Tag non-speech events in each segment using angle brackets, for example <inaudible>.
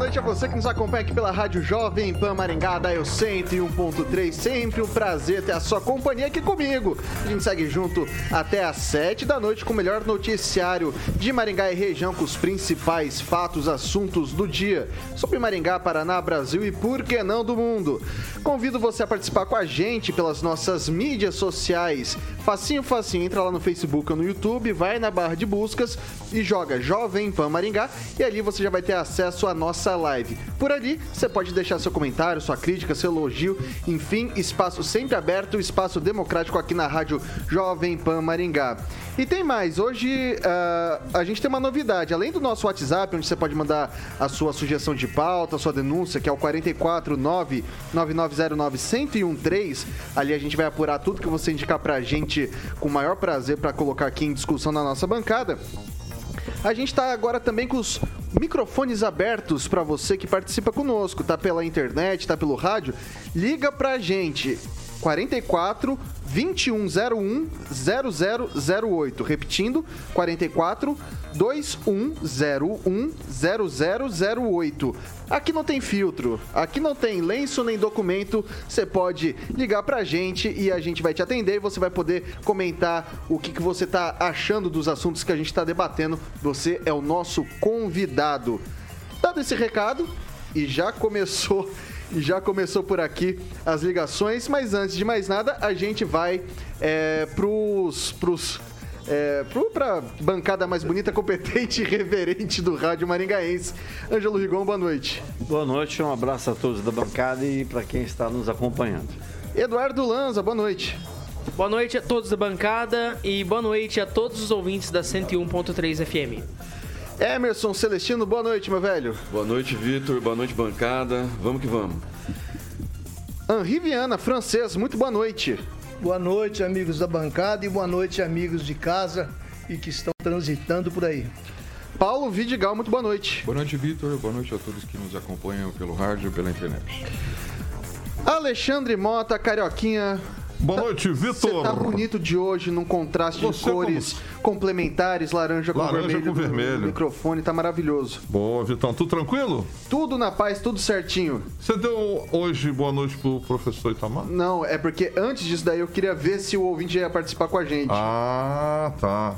Noite a você que nos acompanha aqui pela Rádio Jovem Pan Maringá, da Eu 101.3. Sempre um prazer ter a sua companhia aqui comigo. A gente segue junto até às 7 da noite com o melhor noticiário de Maringá e região, com os principais fatos, assuntos do dia sobre Maringá, Paraná, Brasil e por que não do mundo. Convido você a participar com a gente pelas nossas mídias sociais. Facinho, facinho, entra lá no Facebook ou no YouTube, vai na barra de buscas e joga Jovem Pan Maringá e ali você já vai ter acesso à nossa live. Por ali, você pode deixar seu comentário, sua crítica, seu elogio, enfim, espaço sempre aberto, espaço democrático aqui na Rádio Jovem Pan Maringá. E tem mais, hoje uh, a gente tem uma novidade. Além do nosso WhatsApp, onde você pode mandar a sua sugestão de pauta, a sua denúncia, que é o 449-9909-1013. Ali a gente vai apurar tudo que você indicar pra gente com o maior prazer para colocar aqui em discussão na nossa bancada. A gente está agora também com os microfones abertos para você que participa conosco, tá pela internet, tá pelo rádio. Liga pra gente. 44 2101 0008. Repetindo, 44 2101 0008. Aqui não tem filtro, aqui não tem lenço nem documento. Você pode ligar pra gente e a gente vai te atender e você vai poder comentar o que, que você tá achando dos assuntos que a gente tá debatendo. Você é o nosso convidado. Dado esse recado, e já começou <laughs> já começou por aqui as ligações, mas antes de mais nada, a gente vai é, pros, pros é, para bancada mais bonita, competente e reverente do rádio maringaense. Ângelo Rigon, boa noite. Boa noite, um abraço a todos da bancada e para quem está nos acompanhando. Eduardo Lanza, boa noite. Boa noite a todos da bancada e boa noite a todos os ouvintes da 101.3 FM. Emerson Celestino, boa noite, meu velho. Boa noite, Vitor. Boa noite, bancada. Vamos que vamos. Henri Viana, francês, muito boa noite. Boa noite, amigos da bancada, e boa noite, amigos de casa e que estão transitando por aí. Paulo Vidigal, muito boa noite. Boa noite, Vitor. Boa noite a todos que nos acompanham pelo rádio e pela internet. Alexandre Mota, Carioquinha, Boa noite, Vitor. Você tá bonito de hoje, num contraste Você de cores como... complementares, laranja, laranja com vermelho. com vermelho. O microfone tá maravilhoso. Boa, Vitão. Tudo tranquilo? Tudo na paz, tudo certinho. Você deu hoje boa noite pro professor Itamar? Não, é porque antes disso daí eu queria ver se o ouvinte ia participar com a gente. Ah, tá.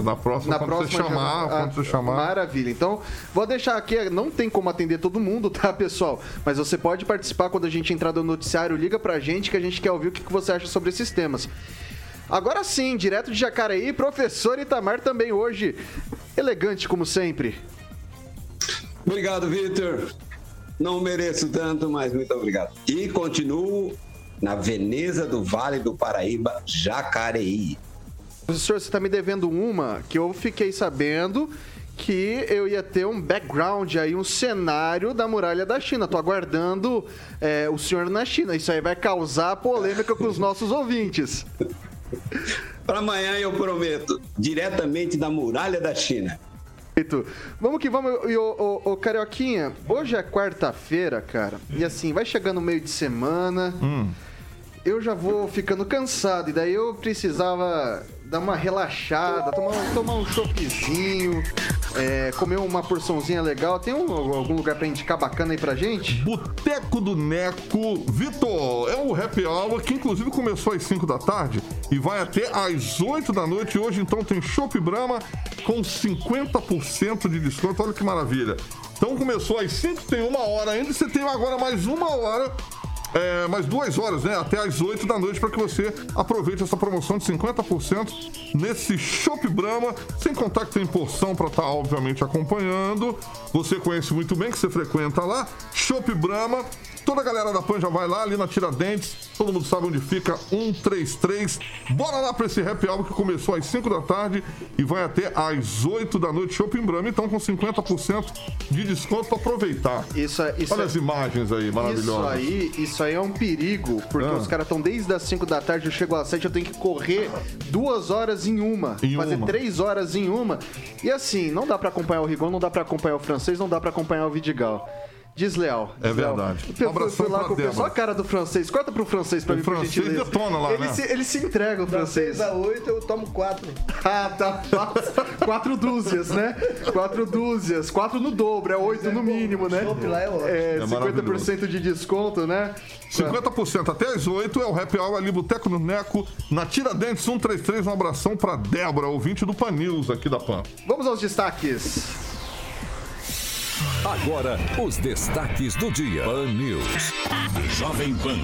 Na próxima, na quando próxima você chamar, já... quando você chamar. Maravilha. Então, vou deixar aqui, não tem como atender todo mundo, <laughs> tá, pessoal? Mas você pode participar quando a gente entrar no noticiário, liga pra gente que a gente quer ouvir o que você acha sobre esses temas. Agora sim, direto de Jacareí, professor Itamar também hoje. Elegante como sempre. Obrigado, Vitor. Não mereço tanto, mas muito obrigado. E continuo na Veneza do Vale do Paraíba, Jacareí. Professor, você está me devendo uma que eu fiquei sabendo que eu ia ter um background aí, um cenário da muralha da China. Tô aguardando é, o senhor na China. Isso aí vai causar polêmica com os nossos ouvintes. Para amanhã eu prometo, diretamente da muralha da China. Vamos que vamos, e o, o, o Carioquinha, hoje é quarta-feira, cara, e assim, vai chegando o meio de semana, hum. eu já vou ficando cansado, e daí eu precisava dar uma relaxada, tomar, tomar um choppzinho, é, comer uma porçãozinha legal. Tem um, algum lugar pra indicar bacana aí pra gente? Boteco do Neco Vitor. É um happy hour que inclusive começou às 5 da tarde e vai até às 8 da noite. Hoje então tem Chopp Brahma com 50% de desconto. Olha que maravilha. Então começou às 5, tem uma hora ainda. Você tem agora mais uma hora é, mais duas horas, né? Até às 8 da noite, para que você aproveite essa promoção de 50% nesse Shop Brahma, sem contar que tem porção para estar, tá, obviamente, acompanhando. Você conhece muito bem, que você frequenta lá. Shop Brahma Toda a galera da PAN já vai lá, ali na Tiradentes. Todo mundo sabe onde fica 133. Bora lá pra esse happy hour que começou às 5 da tarde e vai até às 8 da noite. Shopping Brahma, então com 50% de desconto pra aproveitar. Isso, é- isso Olha é- as imagens aí, Isso maravilhosas. aí, isso aí é um perigo, porque Ah. os caras estão desde as 5 da tarde, eu chego às 7, eu tenho que correr duas horas em uma, Em fazer uma. três horas em uma. E assim, não dá pra acompanhar o Rigon, não dá pra acompanhar o francês, não dá pra acompanhar o Vidigal. Desleal. É desleal. verdade. Um abração fui lá com o. Débora. Olha a cara do francês. Corta pro francês pra O mim, por francês gentileza. detona lá, ele né? Se, ele se entrega, o Da francês. 6 a 8 eu tomo 4. <laughs> Ah, tá. Quatro dúzias, né? Quatro dúzias. Quatro no dobro, é oito no mínimo, né? chopp lá é ótimo. É, É 50% de desconto, né? 50% até às 8 é o happy hour ali, Boteco no Neco, na Tiradentes 133. Um abração pra Débora, ouvinte do Pan News aqui da PAN. Vamos aos destaques. Agora, os destaques do dia. Pan News. Jovem Pan.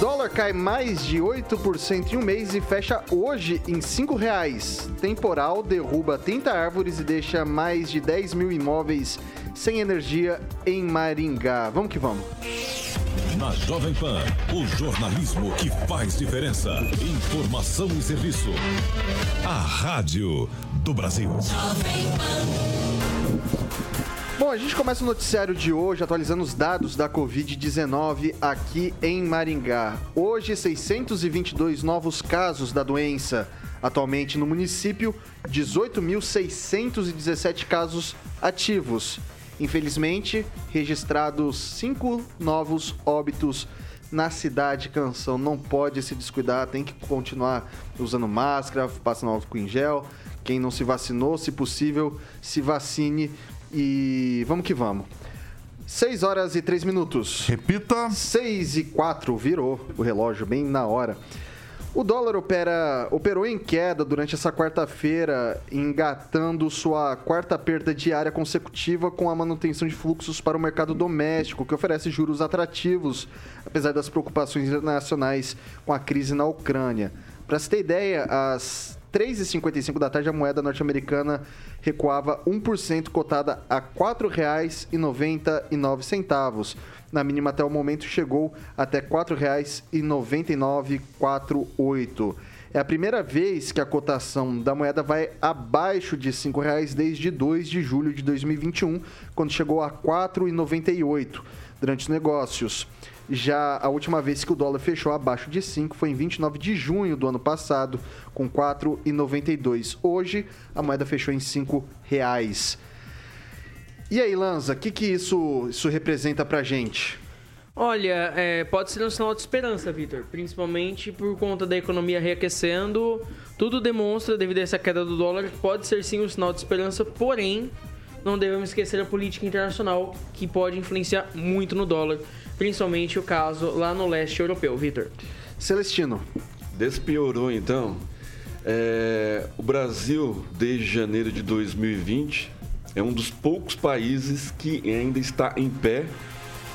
Dólar cai mais de 8% em um mês e fecha hoje em 5 reais. Temporal derruba 30 árvores e deixa mais de 10 mil imóveis sem energia em Maringá. Vamos que vamos. Na Jovem Pan, o jornalismo que faz diferença. Informação e serviço. A Rádio do Brasil. Bom, a gente começa o noticiário de hoje atualizando os dados da Covid-19 aqui em Maringá. Hoje, 622 novos casos da doença. Atualmente no município, 18.617 casos ativos. Infelizmente, registrados cinco novos óbitos na cidade Canção. Não pode se descuidar, tem que continuar usando máscara, passando álcool em gel. Quem não se vacinou, se possível, se vacine e vamos que vamos. 6 horas e 3 minutos. Repita. 6 e 4, virou o relógio bem na hora. O dólar opera, operou em queda durante essa quarta-feira, engatando sua quarta perda diária consecutiva com a manutenção de fluxos para o mercado doméstico, que oferece juros atrativos, apesar das preocupações internacionais com a crise na Ucrânia. Para se ter ideia, às 3h55 da tarde, a moeda norte-americana recuava 1%, cotada a R$ 4,99. Na mínima até o momento chegou até R$ 4,9948. É a primeira vez que a cotação da moeda vai abaixo de R$ 5,00 desde 2 de julho de 2021, quando chegou a R$ 4,98 durante os negócios. Já a última vez que o dólar fechou abaixo de 5 foi em 29 de junho do ano passado, com 4,92. Hoje, a moeda fechou em 5 reais. E aí, Lanza, o que, que isso, isso representa pra gente? Olha, é, pode ser um sinal de esperança, Vitor. Principalmente por conta da economia reaquecendo. Tudo demonstra, devido a essa queda do dólar, que pode ser sim um sinal de esperança, porém, não devemos esquecer a política internacional, que pode influenciar muito no dólar. Principalmente o caso lá no leste europeu, Vitor. Celestino. Despiorou então. É, o Brasil, desde janeiro de 2020, é um dos poucos países que ainda está em pé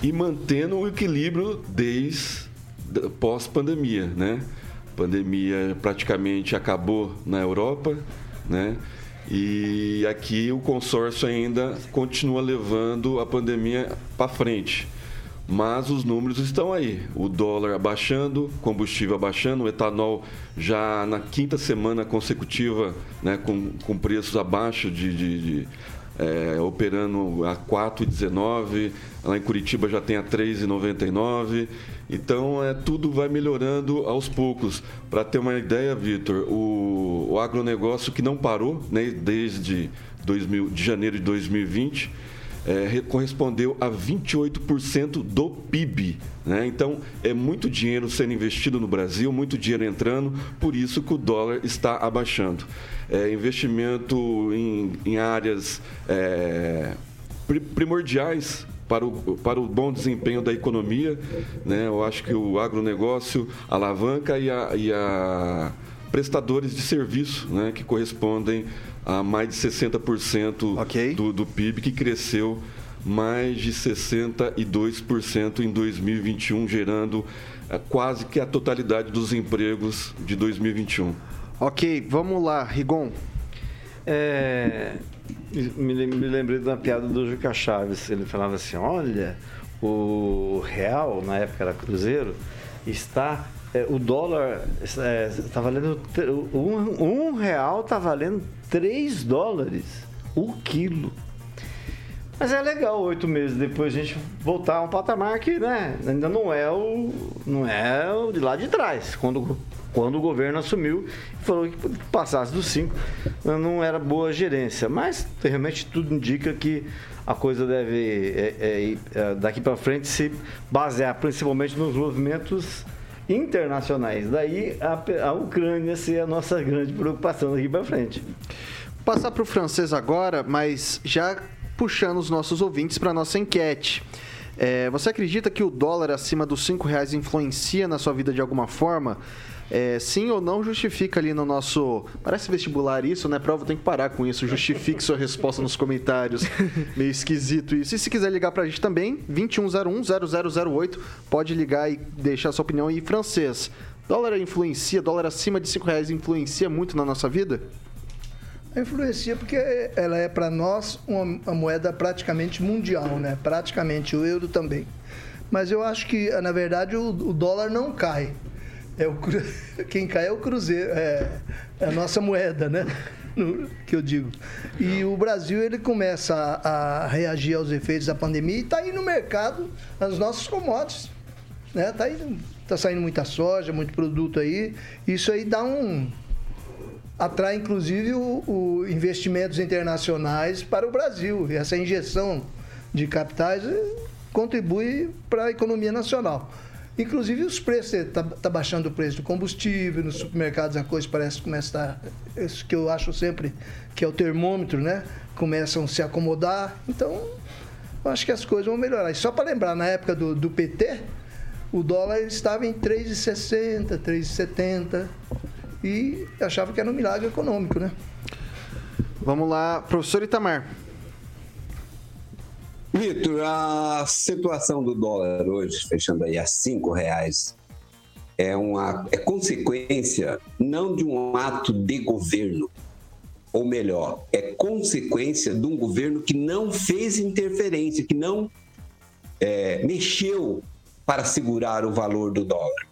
e mantendo o equilíbrio desde pós-pandemia, né? A pandemia praticamente acabou na Europa, né? E aqui o consórcio ainda continua levando a pandemia para frente. Mas os números estão aí. O dólar abaixando, combustível abaixando, o etanol já na quinta semana consecutiva, né, com, com preços abaixo de, de- de, é, operando a 4,19, lá em Curitiba já tem a 3,99. Então é, tudo vai melhorando aos poucos. Para ter uma ideia, Vitor, o, o agronegócio que não parou né, desde 2000, de janeiro de 2020 é, re- correspondeu a 28% do PIB. Né? Então, é muito dinheiro sendo investido no Brasil, muito dinheiro entrando, por isso que o dólar está abaixando. É, investimento em, em áreas é, pri- primordiais para o, para o bom desempenho da economia. Né? Eu acho que o agronegócio alavanca e a, e a prestadores de serviço, né? que correspondem a mais de 60% do, do PIB, que cresceu mais de 62% em 2021, gerando eh, quase que a totalidade dos empregos de 2021. Ok, vamos lá, Rigon. É, me, lem- me lembrei de uma piada do Juca Chaves. Ele falava assim: olha, o real, na época era cruzeiro, está é, o dólar está é, tá valendo um, um real está valendo 3 dólares o quilo. Mas é legal oito meses depois a gente voltar a um patamar que né, ainda não é o não é o de lá de trás, quando, quando o governo assumiu e falou que passasse dos cinco não era boa gerência. Mas realmente tudo indica que a coisa deve é, é, é daqui para frente se basear principalmente nos movimentos internacionais. Daí a, a Ucrânia ser a nossa grande preocupação daqui para frente. Passar para o francês agora, mas já puxando os nossos ouvintes para nossa enquete. É, você acredita que o dólar acima dos cinco reais influencia na sua vida de alguma forma? É, sim ou não justifica ali no nosso. Parece vestibular isso, né? Prova tem que parar com isso. Justifique sua resposta nos comentários. <laughs> Meio esquisito isso. E se quiser ligar pra gente também, 2101-0008. Pode ligar e deixar sua opinião. E francês, dólar influencia, dólar acima de 5 reais influencia muito na nossa vida? Influencia porque ela é para nós uma, uma, moeda praticamente mundial, né? Praticamente o euro também. Mas eu acho que, na verdade, o, o dólar não cai. É o, <laughs> quem cai é o Cruzeiro, é, é a nossa moeda, né? No, que eu digo. E o Brasil ele começa a, a reagir aos efeitos da pandemia e está aí no mercado as nossas commodities. Né? Tá, aí, tá saindo muita soja, muito produto aí. Isso aí dá um. Atrai inclusive o, o investimentos internacionais para o Brasil. E essa injeção de capitais eh, contribui para a economia nacional. Inclusive os preços, está tá baixando o preço do combustível, nos supermercados a coisa parece que começa a estar, isso que eu acho sempre que é o termômetro, né? Começam a se acomodar. Então, eu acho que as coisas vão melhorar. E só para lembrar, na época do, do PT, o dólar estava em 3,60, 3,70 e achava que era um milagre econômico, né? Vamos lá, professor Itamar. Vitor, a situação do dólar hoje, fechando aí a cinco reais, é uma é consequência não de um ato de governo, ou melhor, é consequência de um governo que não fez interferência, que não é, mexeu para segurar o valor do dólar.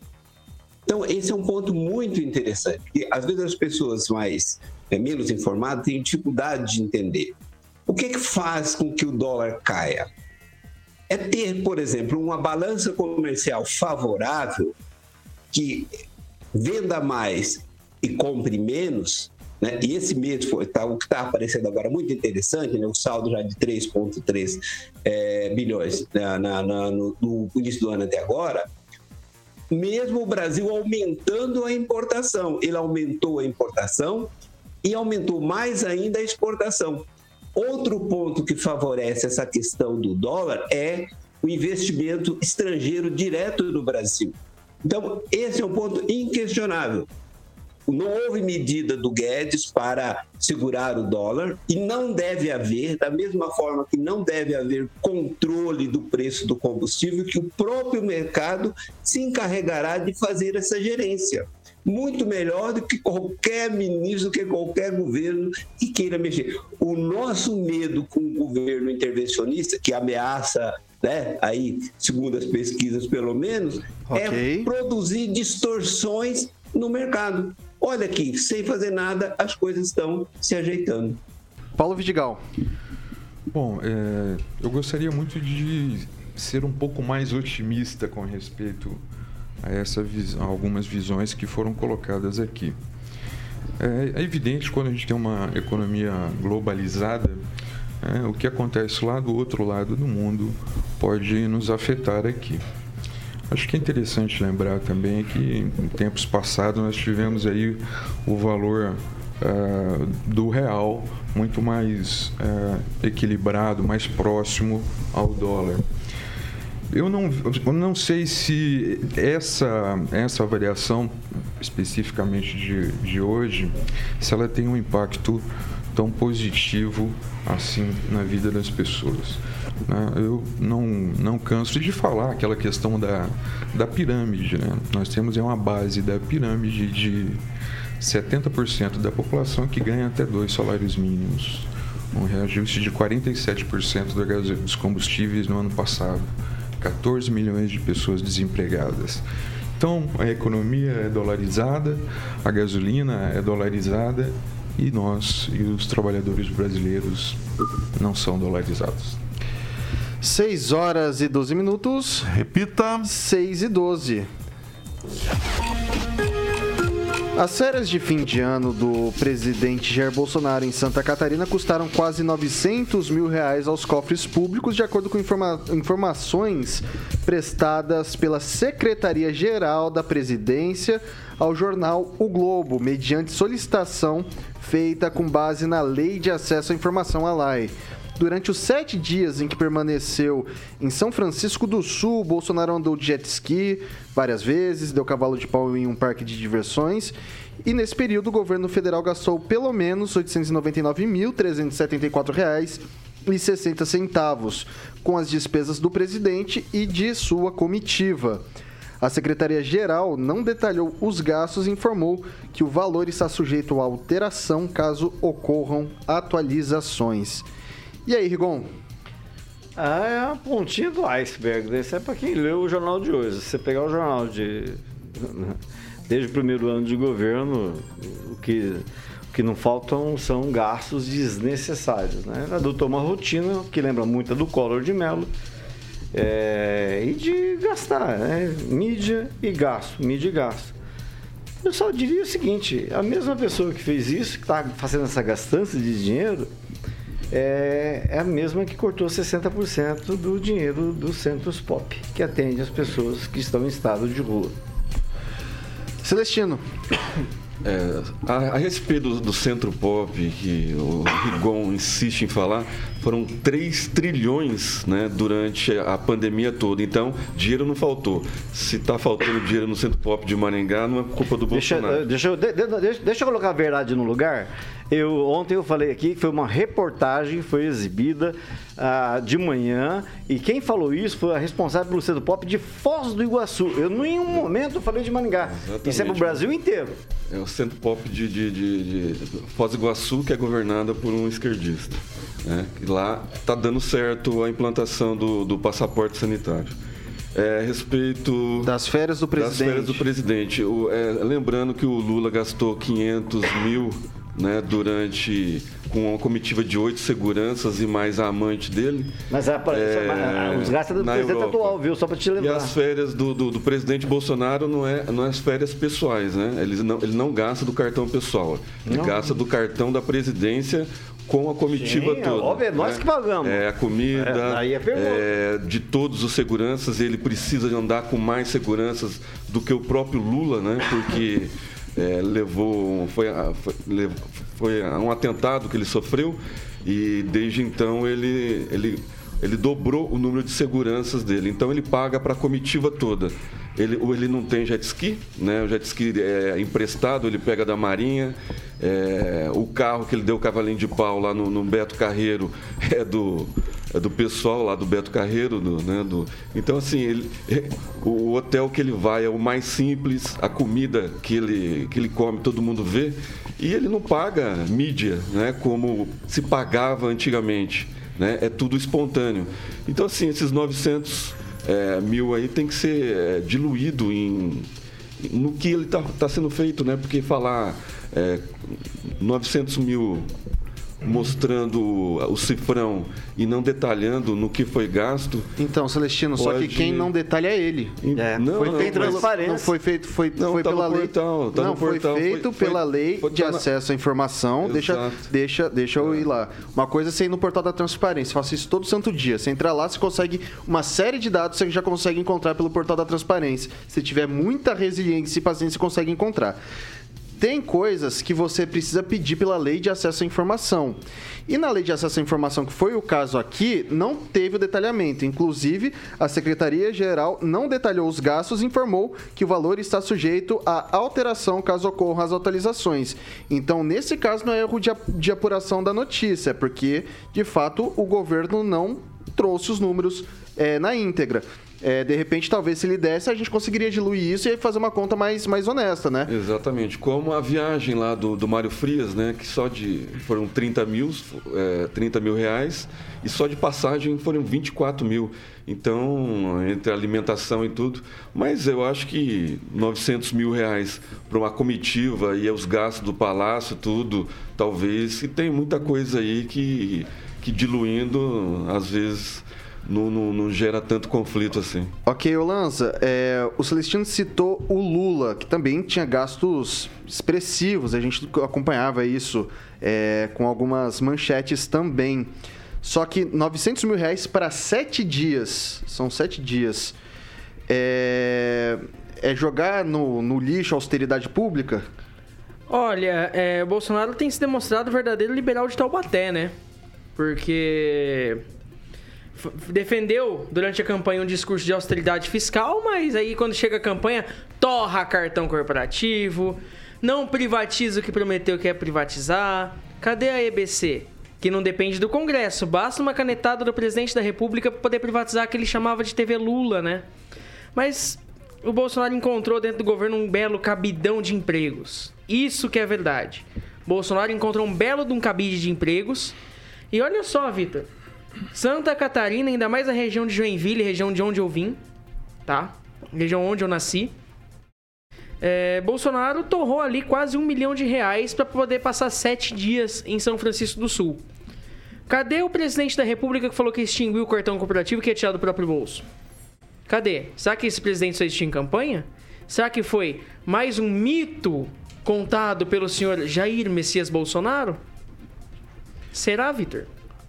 Então, esse é um ponto muito interessante, porque às vezes as pessoas mais é, menos informadas têm dificuldade de entender. O que, que faz com que o dólar caia? É ter, por exemplo, uma balança comercial favorável que venda mais e compre menos, né? E esse mês foi tá, o que está aparecendo agora muito interessante, né? O saldo já de 3,3 é, bilhões na, na, na, no, no início do ano até agora. Mesmo o Brasil aumentando a importação, ele aumentou a importação e aumentou mais ainda a exportação. Outro ponto que favorece essa questão do dólar é o investimento estrangeiro direto no Brasil. Então, esse é um ponto inquestionável. Não houve medida do Guedes para segurar o dólar e não deve haver, da mesma forma que não deve haver controle do preço do combustível, que o próprio mercado se encarregará de fazer essa gerência muito melhor do que qualquer ministro, que qualquer governo que queira mexer. O nosso medo com o governo intervencionista, que ameaça né, aí, segundo as pesquisas pelo menos, é okay. é produzir distorções no mercado. Olha aqui, sem fazer nada, as coisas estão se ajeitando. Paulo Vidigal. Bom, é, eu gostaria muito de ser um pouco mais otimista com respeito a essa vis algumas visões que foram colocadas aqui. É, é, evidente quando a gente tem uma economia globalizada, é, o que acontece lá do outro lado do mundo pode nos afetar aqui. Acho que é interessante lembrar também que em tempos passados nós tivemos aí o valor uh, do real muito mais uh, equilibrado, mais próximo ao dólar. Eu não, eu não sei se essa, essa variação, especificamente de, de hoje, se ela tem um impacto tão positivo assim na vida das pessoas. Né? Eu não, não canso de falar aquela questão da, da pirâmide. Né? Nós temos uma base da pirâmide de 70% da população que ganha até dois salários mínimos. Um reajuste de 47% dos combustíveis no ano passado 14 milhões de pessoas desempregadas. Então, a economia é dolarizada, a gasolina é dolarizada e nós e os trabalhadores brasileiros não são dolarizados. 6 horas e 12 minutos. Repita. 6 e 12. As férias de fim de ano do presidente Jair Bolsonaro em Santa Catarina custaram quase 900 mil reais aos cofres públicos, de acordo com informa informações prestadas pela Secretaria-Geral da Presidência ao jornal O Globo, mediante solicitação feita com base na Lei de Acesso à Informação, a LAI. Durante os sete dias em que permaneceu em São Francisco do Sul, Bolsonaro andou de jet ski várias vezes, deu cavalo de pau em um parque de diversões. E nesse período, o governo federal gastou pelo menos R$ 899.374,60 com as despesas do presidente e de sua comitiva. A Secretaria-Geral não detalhou os gastos e informou que o valor está sujeito a alteração caso ocorram atualizações. E aí, Rigon? Ah, é a pontinha do iceberg. Isso é para quem leu o jornal de hoje. Se você pegar o jornal de. <laughs> Desde o primeiro ano de governo, o que, o que não faltam são gastos desnecessários. Né? Adotou uma rotina que lembra muito a do Collor de Mello. É, e de gastar, né? Mídia e gasto, mídia e gasto. Eu só diria o seguinte: a mesma pessoa que fez isso, que está fazendo essa gastança de dinheiro, é, é a mesma que cortou 60% do dinheiro dos centros pop, que atende as pessoas que estão em estado de rua. Celestino. É, a, a, respeito do, do, centro pop que o Rigon insiste em falar, foram 3 trilhões né, durante a pandemia toda. Então, dinheiro não faltou. Se está faltando dinheiro no centro pop de Maringá, não é culpa do Bolsonaro. Deixa, deixa, deixa, deixa eu colocar a verdade no lugar. Eu, ontem eu falei aqui que foi uma reportagem, foi exibida ah, de manhã, e quem falou isso foi a responsável pelo Centro Pop de Foz do Iguaçu. Eu, em nenhum momento, falei de Maringá. Exatamente. Isso é para o Brasil inteiro. É o Centro Pop de, de, de, de Foz do Iguaçu, que é governada por um esquerdista. Né? E lá está dando certo a implantação do, do passaporte sanitário. É, a respeito das férias do presidente. Das férias do presidente. O, é, lembrando que o Lula gastou 500 mil né, durante com uma comitiva de oito seguranças e mais a amante dele. Mas a, é, os gastos do presidente Europa. atual, viu? Só para te lembrar. E as férias do, do, do, presidente Bolsonaro não é, não é as férias pessoais, né? Ele não, ele não gasta do cartão pessoal. Ele não. gasta do cartão da presidência com a comitiva Sim, toda. Óbvio, é nós né? que pagamos. É, a comida, é, é, de todos os seguranças, ele precisa de andar com mais seguranças do que o próprio Lula, né? Porque <laughs> é, levou, foi, foi, foi um atentado que ele sofreu e desde então ele, ele, ele dobrou o número de seguranças dele. Então ele paga para a comitiva toda. Ele, ele não tem jet ski, né? O jet ski é emprestado, ele pega da Marinha. É, o carro que ele deu o cavalinho de pau lá no, no Beto Carreiro é do, é do pessoal lá do Beto Carreiro, do, né, do, então assim, ele, o hotel que ele vai é o mais simples, a comida que ele, que ele come todo mundo vê, e ele não paga mídia, né, como se pagava antigamente, né, é tudo espontâneo. Então assim, esses 900 é, mil aí tem que ser é, diluído em, no que ele está tá sendo feito, né, porque falar é, 900 mil mostrando o cifrão e não detalhando no que foi gasto. Então, Celestino, pode... só que quem não detalha é ele. É, não, foi não, feito transparência. Não foi feito, foi, não, foi tá pela lei. Portal, tá não, foi portal, feito foi, pela foi, lei de tá acesso à informação. Deixa, deixa, deixa eu ir lá. Uma coisa é você ir no portal da transparência. Faço isso todo santo dia. Você entra lá, você consegue uma série de dados você já consegue encontrar pelo portal da transparência. Se tiver muita resiliência e paciência, você consegue encontrar tem coisas que você precisa pedir pela lei de acesso à informação. E na lei de acesso à informação, que foi o caso aqui, não teve o detalhamento. Inclusive, a Secretaria-Geral não detalhou os gastos e informou que o valor está sujeito a alteração caso ocorram as atualizações. Então, nesse caso, não é erro de, de apuração da notícia, porque, de fato, o governo não trouxe os números é, na íntegra. É, de repente, talvez se ele desse, a gente conseguiria diluir isso e fazer uma conta mais, mais honesta, né? Exatamente. Como a viagem lá do, do Mário Frias, né? Que só de. foram 30 mil, é, 30 mil reais e só de passagem foram 24 mil. Então, entre alimentação e tudo. Mas eu acho que 900 mil reais para uma comitiva e os gastos do palácio, tudo, talvez. E tem muita coisa aí que, que diluindo, às vezes não, não, não, gera tanto conflito assim. Ok, Olanza, é, o Celestino citou o Lula, que também tinha gastos expressivos, a gente acompanhava isso é, com algumas manchetes também. Só que 900 mil reais para sete dias, são sete dias, é, é jogar no, no, lixo a austeridade pública? Olha, é, Bolsonaro tem se demonstrado verdadeiro liberal de Taubaté, né? Porque defendeu durante a campanha um discurso de austeridade fiscal, mas aí quando chega a campanha, torra cartão corporativo, não privatiza o que prometeu que é privatizar. Cadê a EBC? Que não depende do Congresso, basta uma canetada do presidente da República para poder privatizar que ele chamava de TV Lula, né? Mas o Bolsonaro encontrou dentro do governo um belo cabidão de empregos. Isso que é verdade. Bolsonaro encontrou um belo de um cabide de empregos. E olha só, Vitor, Santa Catarina, ainda mais a região de Joinville, região de onde eu vim, tá? Região onde eu nasci. É, Bolsonaro torrou ali quase um milhão de reais para poder passar sete dias em São Francisco do Sul. Cadê o presidente da República que falou que extinguiu o cartão corporativo que ia tirar do próprio bolso? Cadê? Será que esse presidente só existiu em campanha? Será que foi mais um mito contado pelo senhor Jair Messias Bolsonaro? Será, Vitor?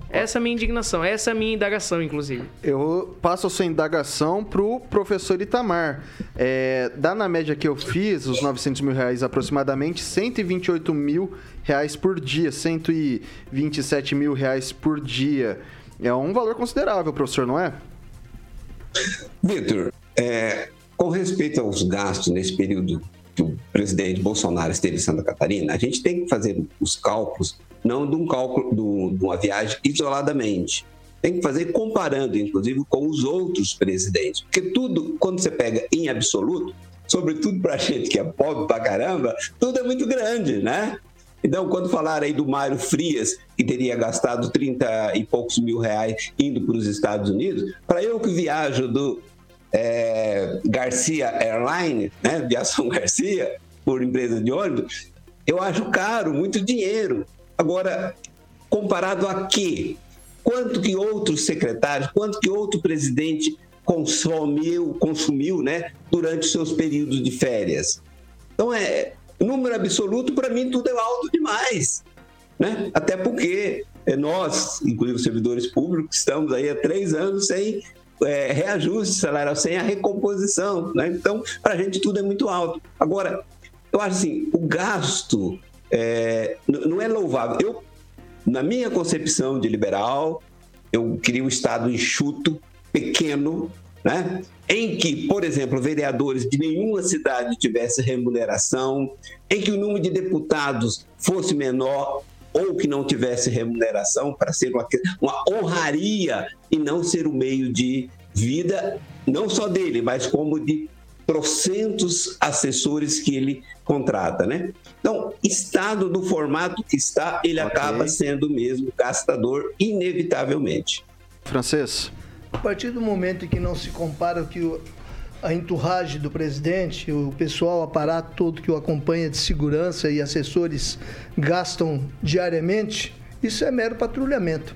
Essa é a minha indignação, essa é a minha indagação, inclusive. Eu passo a sua indagação pro professor Itamar. É, dá na média que eu fiz, os 900 mil reais aproximadamente, 128 mil reais por dia, 127 mil reais por dia. É um valor considerável, professor, não é? Vitor, é, com respeito aos gastos nesse período que o presidente Bolsonaro esteve em Santa Catarina, a gente tem que fazer os cálculos não de um cálculo de uma viagem isoladamente. Tem que fazer comparando, inclusive, com os outros presidentes. Porque tudo, quando você pega em absoluto, sobretudo para a gente que é pobre pra caramba, tudo é muito grande, né? Então, quando falaram aí do Mário Frias, que teria gastado 30 e poucos mil reais indo para os Estados Unidos, para eu que viajo do é, Garcia Airline, né, Garcia, por empresa de ônibus, eu acho caro, muito dinheiro. Agora, comparado a quê? Quanto que outros secretários, quanto que outro presidente consumiu, consumiu né, durante seus períodos de férias? Então, é número absoluto, para mim, tudo é alto demais. Né? Até porque é, nós, inclusive servidores públicos, estamos aí há três anos sem é, reajuste salarial, sem a recomposição. Né? Então, para a gente tudo é muito alto. Agora, eu acho assim, o gasto é, não é louvável. Eu, na minha concepção de liberal, eu queria um Estado enxuto, pequeno, né? em que, por exemplo, vereadores de nenhuma cidade tivesse remuneração, em que o número de deputados fosse menor ou que não tivesse remuneração para ser uma, uma honraria e não ser o meio de vida, não só dele, mas como de trocentos assessores que ele contrata, né? Então, Estado do formato que está, ele okay. acaba sendo mesmo gastador, inevitavelmente. Francês? A partir do momento em que não se compara o que o, a enturragem do presidente, o pessoal, o aparato todo que o acompanha de segurança e assessores gastam diariamente, isso é mero patrulhamento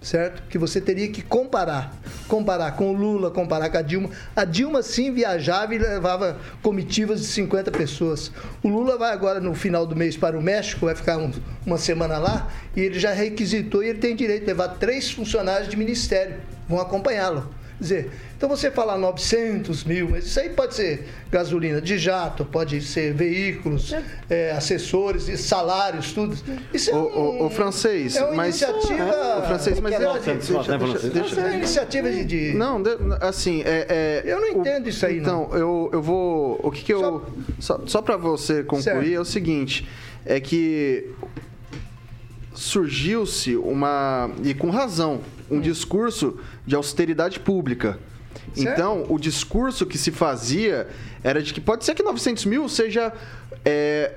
certo? Que você teria que comparar. Comparar com o Lula, comparar com a Dilma. A Dilma sim viajava e levava comitivas de 50 pessoas. O Lula vai agora no final do mês para o México, vai ficar um, uma semana lá, e ele já requisitou e ele tem direito de levar três funcionários de ministério. Vão acompanhá-lo dizer, então você fala 900 mil, mas isso aí pode ser gasolina de jato, pode ser veículos, é, assessores, salários, tudo. Isso é o, um, o, o francês, é uma mas iniciativa. É, o francês, mas é, deixa, deixa, deixa, deixa, é uma iniciativa de, de. Não, de, assim, é, Eu não entendo o, isso aí. Então, não. eu, eu vou. O que, que eu. Só, só para você concluir certo. é o seguinte: é que surgiu-se uma. E com razão um discurso de austeridade pública. Certo. Então, o discurso que se fazia era de que pode ser que 900 mil seja é,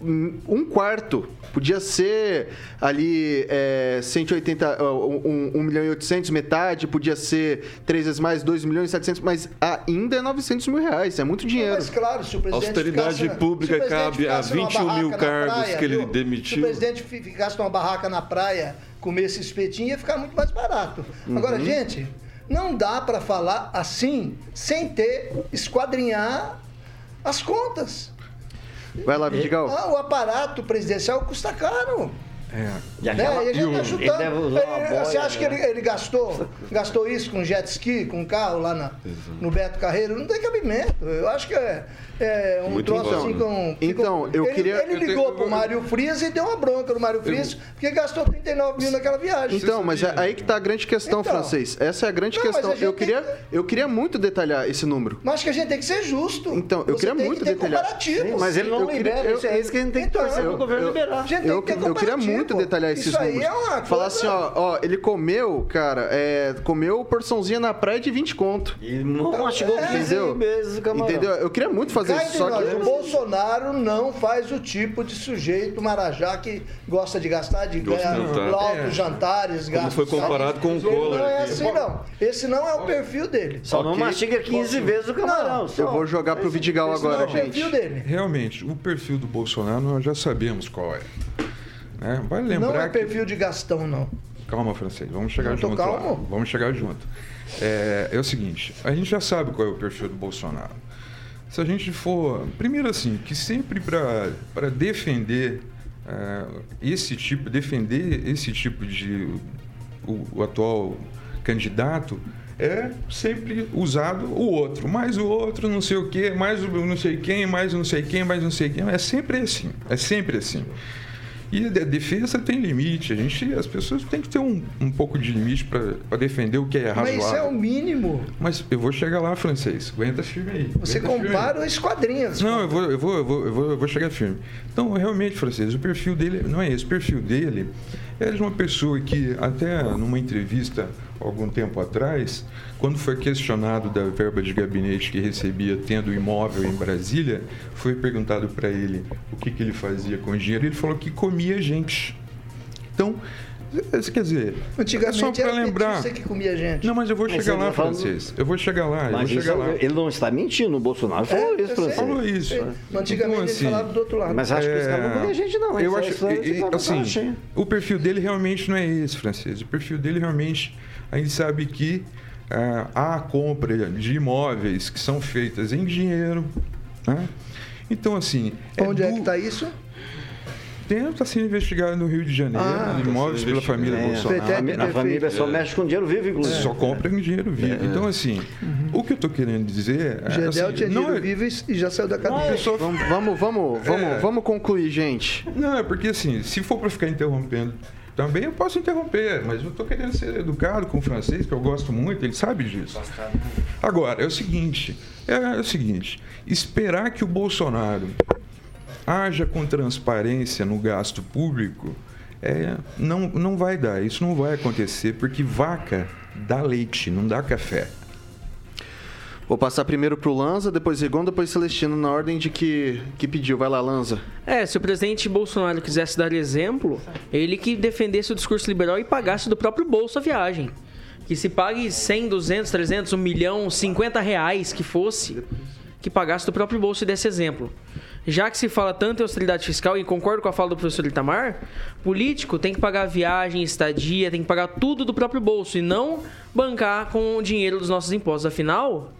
um quarto. Podia ser ali é, 180, ó, um, 1 milhão e 800, metade. Podia ser três vezes mais, 2 milhões e 700, mas ainda é 900 mil reais. É muito dinheiro. Mas claro, se o presidente Austeridade ficasse- pública se o presidente cabe a ficasse numa 21 mil cargos praia, que ele viu? demitiu. Se o presidente fi- ficasse numa barraca na praia, comesse espetinho, ia ficar muito mais barato. Agora, gente, não dá para falar assim, sem ter, esquadrinhar as contas. Vai lá, Vidigal. Ah, o aparato presidencial custa caro. É. E Né? aquela- E a gente e o- tá ele usar uma Ele- boia, Você acha que né? ele, ele gastou, gastou isso com jet ski, com carro lá na- no Beto Carreiro? Não tem cabimento. Eu acho que é, é um Muito troço assim com. Então, eu ele, queria- Ele eu tenho- ligou eu- pro Mário Frias e deu uma bronca no Mário Frias, porque gastou 39 mil naquela viagem. Então, mas é aí que tá a grande questão, Então. francês. Essa é a grande Não, questão. a Eu queria, eu queria muito detalhar esse número. Mas acho que a gente tem que ser justo. Então, eu Você queria tem muito que detalhar. comparativo. Mas ele não Eu queria- libera, eu- isso é isso que a gente tem que Então, torcer eu- pro governo eu- liberar. A gente tem Eu, que ter eu queria muito detalhar esses Isso aí números. é uma Falar coisa- assim, ó, ó, ele comeu, cara, é, comeu porçãozinha na praia de 20 conto. E não mastigou 15 Entendeu? vezes o camarão. Entendeu? Eu queria muito fazer Cá isso, só nós, que. o Bolsonaro não faz o tipo de sujeito marajá que gosta de gastar, de De ganhar altos É. jantares, Como gastos. foi comparado com o Ele Collor Não é assim, não. Esse não é o perfil dele. Só não Ok. mastiga 15 vezes o camarão. Não, só. Eu vou jogar pro Vidigal Esse não agora, é o perfil gente. dele. Realmente, o perfil do Bolsonaro nós já sabemos qual é. Né? Vai lembrar Não é que- perfil de Gastão, não. Calma, francês, vamos chegar Eu tô junto lá. calmo. Vamos chegar junto. É, é o seguinte, a gente já sabe qual é o perfil do Bolsonaro. Se a gente for. Primeiro assim, que sempre para defender é, esse tipo, defender esse tipo de. o, o atual candidato é sempre usado o outro, mais o outro, não sei o quê, mais o não sei quem, mais não sei quem, mais não sei quem. É sempre assim. É sempre assim. E a defesa tem limite. A gente, as pessoas têm que ter um, um pouco de limite para defender o que é Mas razoável. isso é o mínimo. Mas eu vou chegar lá, francês. Aguenta firme aí. Você compara os quadrinhos. Não, eu vou, eu, vou, eu, vou, eu, vou, eu vou chegar firme. Então, realmente, francês, o perfil dele não é esse. O perfil dele é de uma pessoa que, até numa entrevista algum tempo atrás, quando foi questionado da verba de gabinete que recebia tendo imóvel em Brasília, foi perguntado para ele o que, que ele fazia com o dinheiro. Ele falou que comia gente. Então, quer dizer, é só Antigamente para lembrar. petista que comia gente. Não, mas eu vou Mas chegar você lá, falando- francês. Eu vou chegar lá, eu Mas vou chegar lá. ele não está mentindo, o Bolsonaro falou É, isso você. Falou isso. É, Antigamente Então, ele assim, falava do outro lado. Mas acho que esse cara não comia gente, não. Eu é acho história de que, cara assim, o perfil dele realmente não é esse, francês. O perfil dele realmente, a gente sabe que ah, há compra de imóveis que são feitas em dinheiro, né? Então, assim... Onde é du- que está isso? Tem, está sendo investigado no Rio de Janeiro, Ah, imóveis pela família É, Bolsonaro. Petete a, a família só mexe com dinheiro vivo, inclusive. Só compra em dinheiro vivo. Então, assim, o que eu estou querendo dizer... é, Gedel assim, tinha não dinheiro é- vivo e já saiu da cadeia. Vamos, vamos, vamos, vamos, É. vamos concluir, gente. Não, é porque assim, se for para ficar interrompendo também, eu posso interromper, mas eu tô querendo ser educado com o francês, que eu gosto muito, ele sabe disso. Agora, é o seguinte, é o seguinte, esperar que o Bolsonaro haja com transparência no gasto público, é, não, não vai dar, isso não vai acontecer, porque vaca dá leite, não dá café. Vou passar primeiro pro Lanza, depois Rigon, depois Celestino, na ordem de que, que pediu. Vai lá, Lanza. É, se o presidente Bolsonaro quisesse dar exemplo, ele que defendesse o discurso liberal e pagasse do próprio bolso a viagem. Que se pague 100, 200, 300, 1 milhão, 50 reais que fosse, que pagasse do próprio bolso e desse exemplo. Já que se fala tanto em austeridade fiscal, e concordo com a fala do professor Itamar, político tem que pagar viagem, estadia, tem que pagar tudo do próprio bolso e não bancar com o dinheiro dos nossos impostos. Afinal,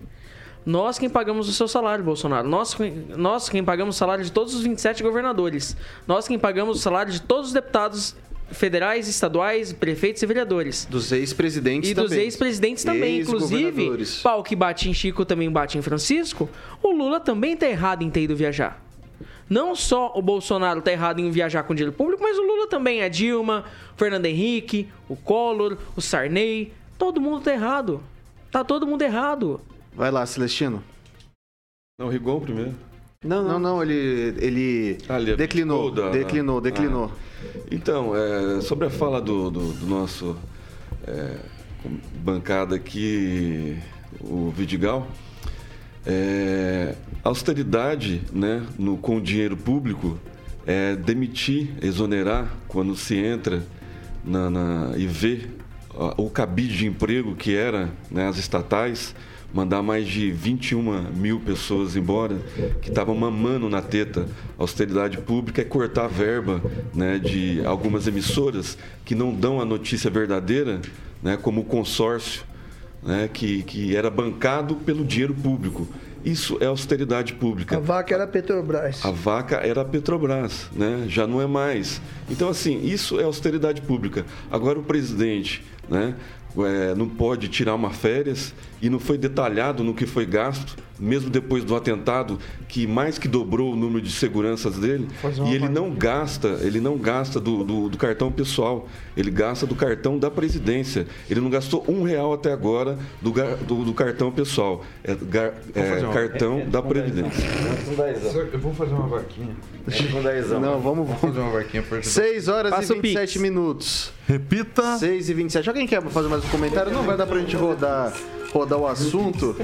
nós quem pagamos o seu salário, Bolsonaro. Nós, nós quem pagamos o salário de todos os 27 governadores. Nós quem pagamos o salário de todos os deputados federais, estaduais, prefeitos e vereadores. Dos ex-presidentes E também. dos ex-presidentes também. Inclusive, Ex-governadores. pau que bate em Chico também bate em Francisco. O Lula também tá errado em ter ido viajar. Não só o Bolsonaro tá errado em viajar com dinheiro público, mas o Lula também. A Dilma, o Fernando Henrique, o Collor, o Sarney. Todo mundo tá errado. Tá todo mundo errado. Vai lá, Celestino. Não, Rigon primeiro. Não, Não, não, ele, ele Ah, ele declinou, da- declinou, declinou. Então, é, sobre a fala do, do- do nosso é, bancada aqui, o Vidigal, é, austeridade né, no, com o dinheiro público é demitir, exonerar quando se entra na, na, e vê o cabide de emprego que era né, as estatais, mandar mais de 21 mil pessoas embora, que estavam mamando na teta. austeridade pública é cortar a verba né, de algumas emissoras que não dão a notícia verdadeira, né, como o consórcio, né, que, que era bancado pelo dinheiro público. Isso é austeridade pública. A vaca era a Petrobras. A vaca era a Petrobras, né? já não é mais. Então, assim, isso é austeridade pública. Agora, o presidente né, é, não pode tirar uma férias e não foi detalhado no que foi gasto mesmo depois do atentado, que mais que dobrou o número de seguranças dele, e ele não gasta, ele não gasta do, do, do, cartão pessoal, ele gasta do cartão da presidência. Ele não gastou um real até agora do, do, do cartão pessoal. É, gar, é cartão é, é, da Previdência. Eu vou fazer uma vaquinha. Não, vamos, vamos fazer uma vaquinha. 6 horas Passa e 27 minutos. Repita. 6 e 27. Alguém quer fazer mais um comentário? Não vai dar pra gente rodar rodar o assunto.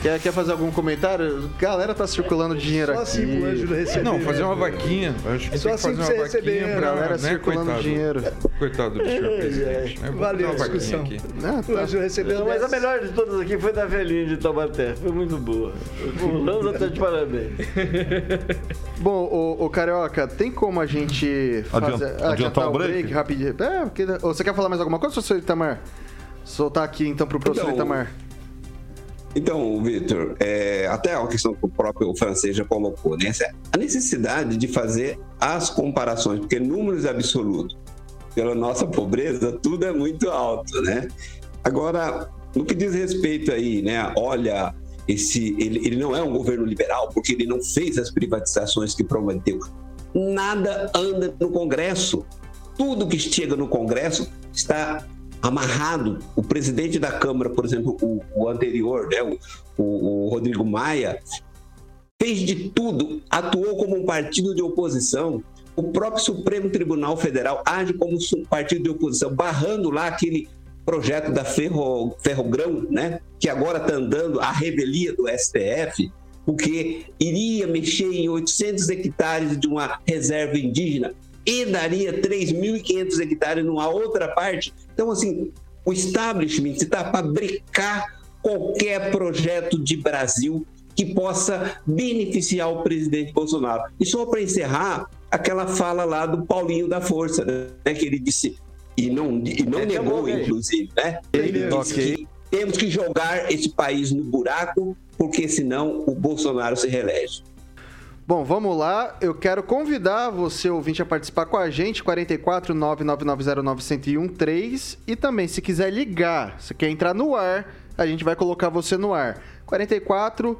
Quer, quer fazer algum comentário? Galera tá circulando dinheiro Só assim aqui. Assim receber, não, fazer uma vaquinha. Acho que Só tem assim que fazer uma vaquinha pra, galera né, circulando coitado, dinheiro. Coitado do senhor presidente. Né? Valeu a discussão. Aqui. Não, tá. receber não, mas a melhor de todas aqui foi da velhinha de Taubaté. Foi muito boa. O Lanza tá de parabéns. <laughs> Bom, o, o, Carioca, tem como a gente fazer, Adianta, adiantar o break? break rapidinho? É, porque, você quer falar mais alguma coisa, professor Itamar? Soltar aqui então pro professor então, Itamar. Então, Vitor, é, até a questão que o próprio francês já colocou, né? a necessidade de fazer as comparações, porque números absolutos, pela nossa pobreza, tudo é muito alto, né? Agora, no que diz respeito aí, né? Olha, esse, ele, ele não é um governo liberal porque ele não fez as privatizações que prometeu. Nada anda no Congresso. Tudo que chega no Congresso está amarrado. O presidente da Câmara, por exemplo, o, o anterior, né, o, o, o Rodrigo Maia, fez de tudo, atuou como um partido de oposição. O próprio Supremo Tribunal Federal age como partido de oposição, barrando lá aquele projeto da Ferro, Ferrogrão, né, que agora está andando a revelia do STF, porque iria mexer em 800 hectares de uma reserva indígena e daria 3.500 hectares numa outra parte. Então, assim, o establishment está para brecar qualquer projeto de Brasil que possa beneficiar o presidente Bolsonaro. E só para encerrar, aquela fala lá do Paulinho da Força, né, que ele disse, e não, e não é negou, inclusive, né? Ele disse que temos que jogar esse país no buraco, porque senão o Bolsonaro se reelege. Bom, vamos lá. Eu quero convidar você, ouvinte, a participar com a gente, 44 99909-1013. E também, se quiser ligar, se quer entrar no ar, a gente vai colocar você no ar. 44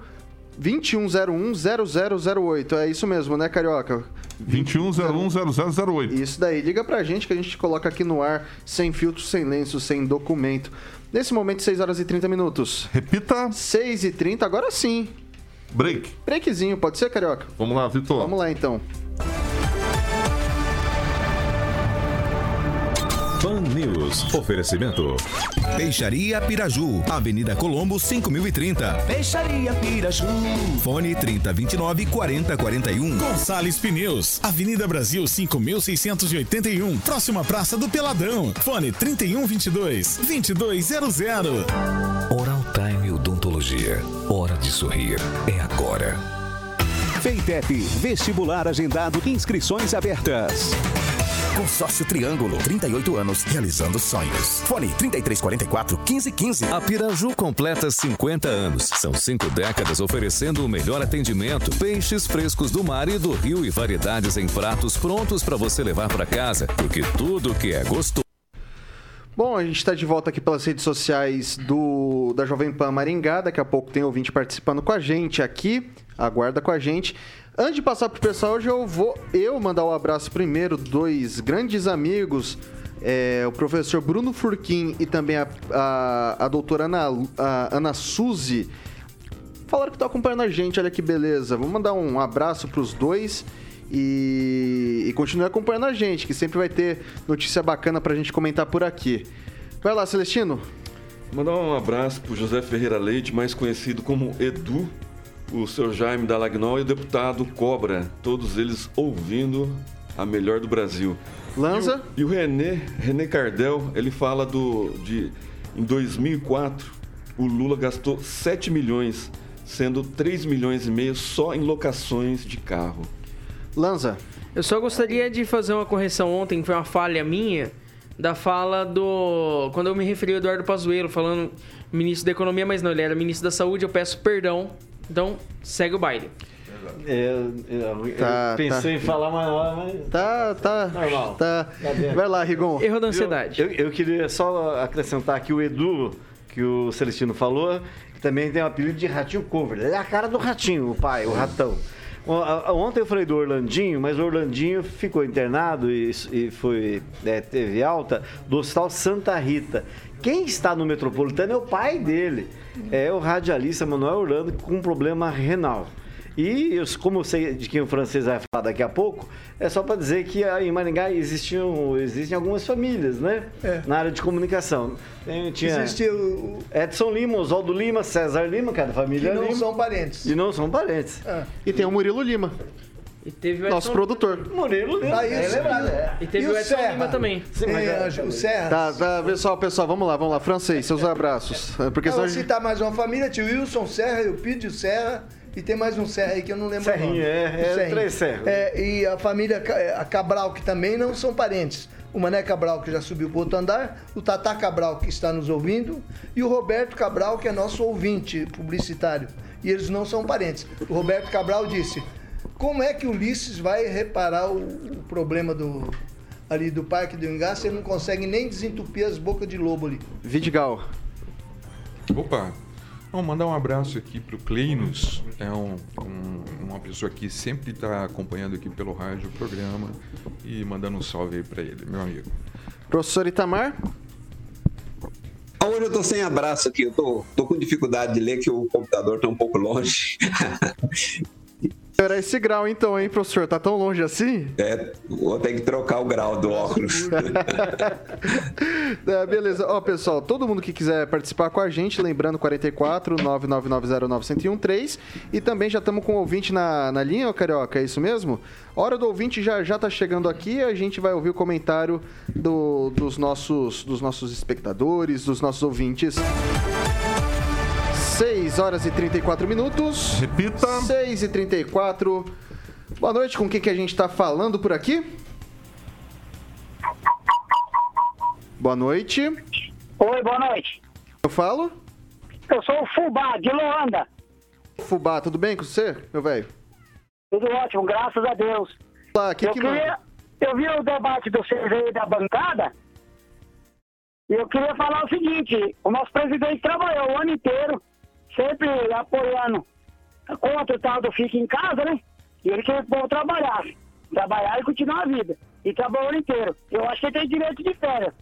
2101-0008. É isso mesmo, né, Carioca? 2101-0008. Isso daí. Liga pra gente que a gente coloca aqui no ar, sem filtro, sem lenço, sem documento. Nesse momento, 6 horas e 30 minutos. Repita. 6 e 30, agora sim. Break. Breakzinho, pode ser, Carioca? Vamos lá, Vitor. Vamos lá, então. Pan News. Oferecimento. Peixaria Piraju. Avenida Colombo, 5030. Peixaria Piraju. Fone 3029 4041. Gonçalves Pneus. Avenida Brasil, 5681. Próxima Praça do Peladão. Fone 3122 2200. Oral Time Odontologia. Hora de sorrir. É agora. Feitep. Vestibular agendado. Inscrições abertas. Consórcio Triângulo, 38 anos, realizando sonhos. Fone 3344 1515. A Piraju completa 50 anos. São cinco décadas oferecendo o melhor atendimento, peixes frescos do mar e do rio e variedades em pratos prontos para você levar para casa, porque tudo que é gostoso Bom, a gente está de volta aqui pelas redes sociais do da Jovem Pan Maringá. Daqui a pouco tem ouvinte participando com a gente aqui. Aguarda com a gente. Antes de passar pro pessoal, hoje eu vou eu mandar um abraço primeiro, dois grandes amigos, é, o professor Bruno Furquim e também a, a, a doutora Ana, a Ana Suzy. Falaram que estão acompanhando a gente, olha que beleza. Vamos mandar um abraço para os dois e, e continue acompanhando a gente, que sempre vai ter notícia bacana para a gente comentar por aqui. Vai lá, Celestino. Mandar um abraço pro José Ferreira Leite, mais conhecido como Edu, o seu Jaime da Lagnol e o deputado Cobra, todos eles ouvindo a melhor do Brasil. Lanza? E o, e o René, René Cardel, ele fala do de em 2004, o Lula gastou 7 milhões, sendo 3 milhões e meio só em locações de carro. Lanza? Eu só gostaria de fazer uma correção ontem, foi uma falha minha, da fala do. Quando eu me referi ao Eduardo Pazuello, falando ministro da Economia, mas não, ele era ministro da Saúde, eu peço perdão. Então, segue o baile. Eu, eu- Tá, eu pensei tá. em falar, mas, mas Tá, tá. Normal. Tá. dentro. Vai lá, Rigon. Erro da ansiedade. Eu, eu queria só acrescentar que o Edu, que o Celestino falou, que também tem o apelido de Ratinho Cover. Ele é a cara do Ratinho, o pai, o ratão. Ontem eu falei do Orlandinho, mas o Orlandinho ficou internado e, e foi, é, teve alta do Hospital Santa Rita. Quem está no metropolitano é o pai dele, é o radialista Manuel Orlando com problema renal. E eu, como eu sei de quem o francês vai falar daqui a pouco, é só para dizer que aí em Maringá existiam, existem algumas famílias, né? Na área de comunicação. Tinha Existe o, Edson Lima, Oswaldo Lima, César Lima, cada que família não Lima. são parentes. E não são parentes. E tem o Murilo Lima, E teve o nosso Edson- produtor. Murilo Lima. Tá isso. é lembrado, é. E teve E o o Edson Serra? Lima também. Sim, mas é- Anjo, o Serra. Tá, tá, pessoal, pessoal, vamos lá, vamos lá. Francês, seus abraços. Porque Eu vou citar mais uma família, tio Wilson Serra, Eupídio Serra, e tem mais um Serra aí que eu não lembro o Serrinha, nome. é, é, O Serrinha. três Serras. É, e a família é, a Cabral, que também não são parentes. O Mané Cabral, que já subiu para outro andar, o Tatá Cabral, que está nos ouvindo, e o Roberto Cabral, que é nosso ouvinte publicitário. E eles não são parentes. O Roberto Cabral disse: como é que o Ulisses vai reparar o, o problema do ali do Parque do se ele não consegue nem desentupir as bocas de lobo ali? Vidigal. Opa! Vamos mandar um abraço aqui para o Kleinos, é um, um- uma pessoa que sempre está acompanhando aqui pelo rádio o programa e mandando um salve aí para ele, meu amigo. Professor Itamar? Hoje eu tô sem abraço aqui, eu tô, tô com dificuldade de ler que o computador tá um pouco longe. <laughs> Era esse grau então, hein, professor? Tá tão longe assim? É, vou ter que trocar o grau do óculos. <laughs> É, beleza. Ó, pessoal, todo mundo que quiser participar com a gente, lembrando 44 99909-1013. E também já estamos com o ouvinte na, na linha, ô Carioca, é isso mesmo? Hora do ouvinte já, já tá chegando aqui a gente vai ouvir o comentário do- dos, nossos, dos nossos espectadores, dos nossos ouvintes. 6 horas e 34 minutos. Repita. 6 e 34. Boa noite, com quem que a gente tá falando por aqui? Boa noite. Oi, boa noite. Eu falo? Eu sou o Fubá, de Luanda. Fubá, tudo bem com você, meu velho? Tudo ótimo, graças a Deus. Lá, que eu que queria, eu vi o debate do CVI da bancada e eu queria falar o seguinte: o nosso presidente trabalhou o ano inteiro, sempre apoiando contra o tal do fica em casa, né? E ele queria que o trabalhar e continuar a vida. E trabalhou o inteiro. Eu acho que ele tem direito de férias.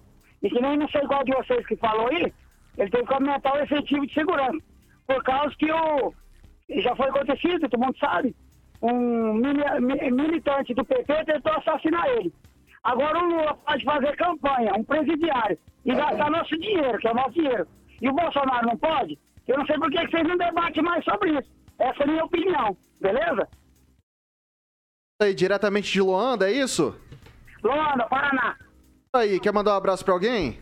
E que nem não sei qual de vocês que falou aí, ele tem que aumentar o efetivo de segurança. Por causa que o. Já foi acontecido, todo mundo sabe. Um mili- mi- militante do PP tentou assassinar ele. Agora o Lula pode fazer campanha, um presidiário, e gastar nosso dinheiro, que é nosso dinheiro. E o Bolsonaro não pode? Eu não sei por que vocês não debatem mais sobre isso. Essa é a minha opinião, beleza? Aí, diretamente de Luanda, é isso? Luanda, Paraná. Aí, quer mandar um abraço pra alguém?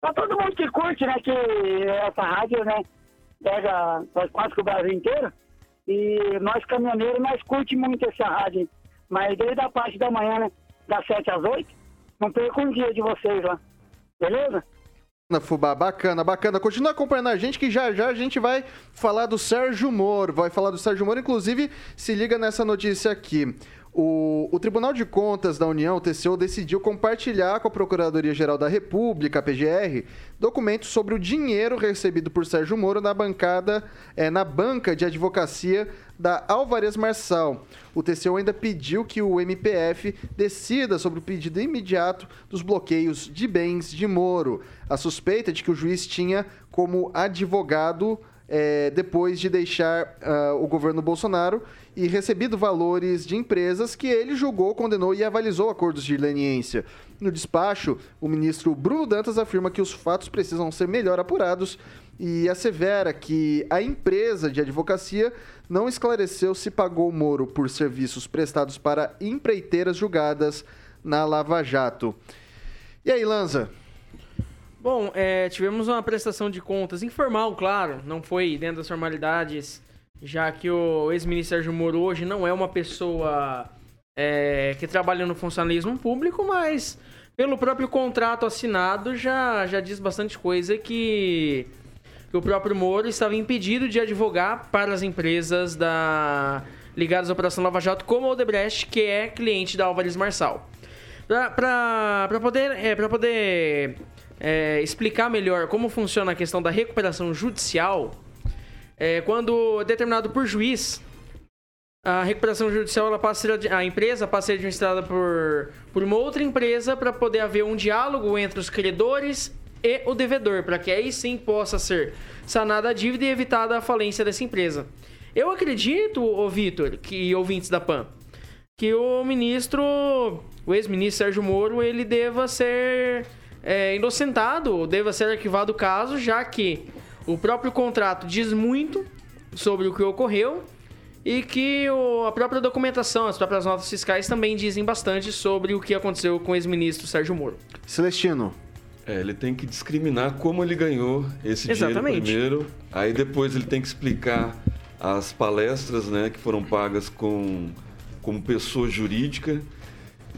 Pra todo mundo que curte, né, que essa rádio, né, pega quase que o Brasil inteiro. E nós caminhoneiros, nós curte muito essa rádio. Mas desde a parte da manhã, né, das 7 às 8, não perca um dia de vocês lá. Beleza? Fubá, bacana, bacana. Continua acompanhando a gente que já já a gente vai falar do Sérgio Moro. Vai falar do Sérgio Moro, inclusive, se liga nessa notícia aqui. O, o Tribunal de Contas da União, o TCU, decidiu compartilhar com a Procuradoria-Geral da República, PGR, documentos sobre o dinheiro recebido por Sérgio Moro na bancada, eh, na banca de advocacia da Alvarez Marçal. O TCU ainda pediu que o MPF decida sobre o pedido imediato dos bloqueios de bens de Moro. A suspeita de que o juiz tinha como advogado é, depois de deixar uh, o governo Bolsonaro e recebido valores de empresas que ele julgou, condenou e avalizou acordos de leniência. No despacho, o ministro Bruno Dantas afirma que os fatos precisam ser melhor apurados e assevera que a empresa de advocacia não esclareceu se pagou Moro por serviços prestados para empreiteiras julgadas na Lava Jato. E aí, Lanza? Bom, é, tivemos uma prestação de contas informal, claro, não foi dentro das formalidades, já que o ex-ministro Sérgio Moro hoje não é uma pessoa é, que trabalha no funcionalismo público, mas pelo próprio contrato assinado já, já diz bastante coisa que, que o próprio Moro estava impedido de advogar para as empresas da ligadas à Operação Lava Jato, como a Odebrecht, que é cliente da Álvares Marçal. Para poder, é, poder é, explicar melhor como funciona a questão da recuperação judicial, é, quando determinado por juiz, a recuperação judicial ela passa a, ser, a empresa passa a ser administrada por, por uma outra empresa para poder haver um diálogo entre os credores e o devedor, para que aí sim possa ser sanada a dívida e evitada a falência dessa empresa. Eu acredito, ô Vitor, que ouvintes da PAN, que o ministro, o ex-ministro Sérgio Moro, ele deva ser é, inocentado, deva ser arquivado o caso, já que o próprio contrato diz muito sobre o que ocorreu e que o, a própria documentação, as próprias notas fiscais também dizem bastante sobre o que aconteceu com o ex-ministro Sérgio Moro. Celestino. É, ele tem que discriminar como ele ganhou esse Exatamente. dinheiro primeiro, aí depois ele tem que explicar as palestras né, que foram pagas com, como pessoa jurídica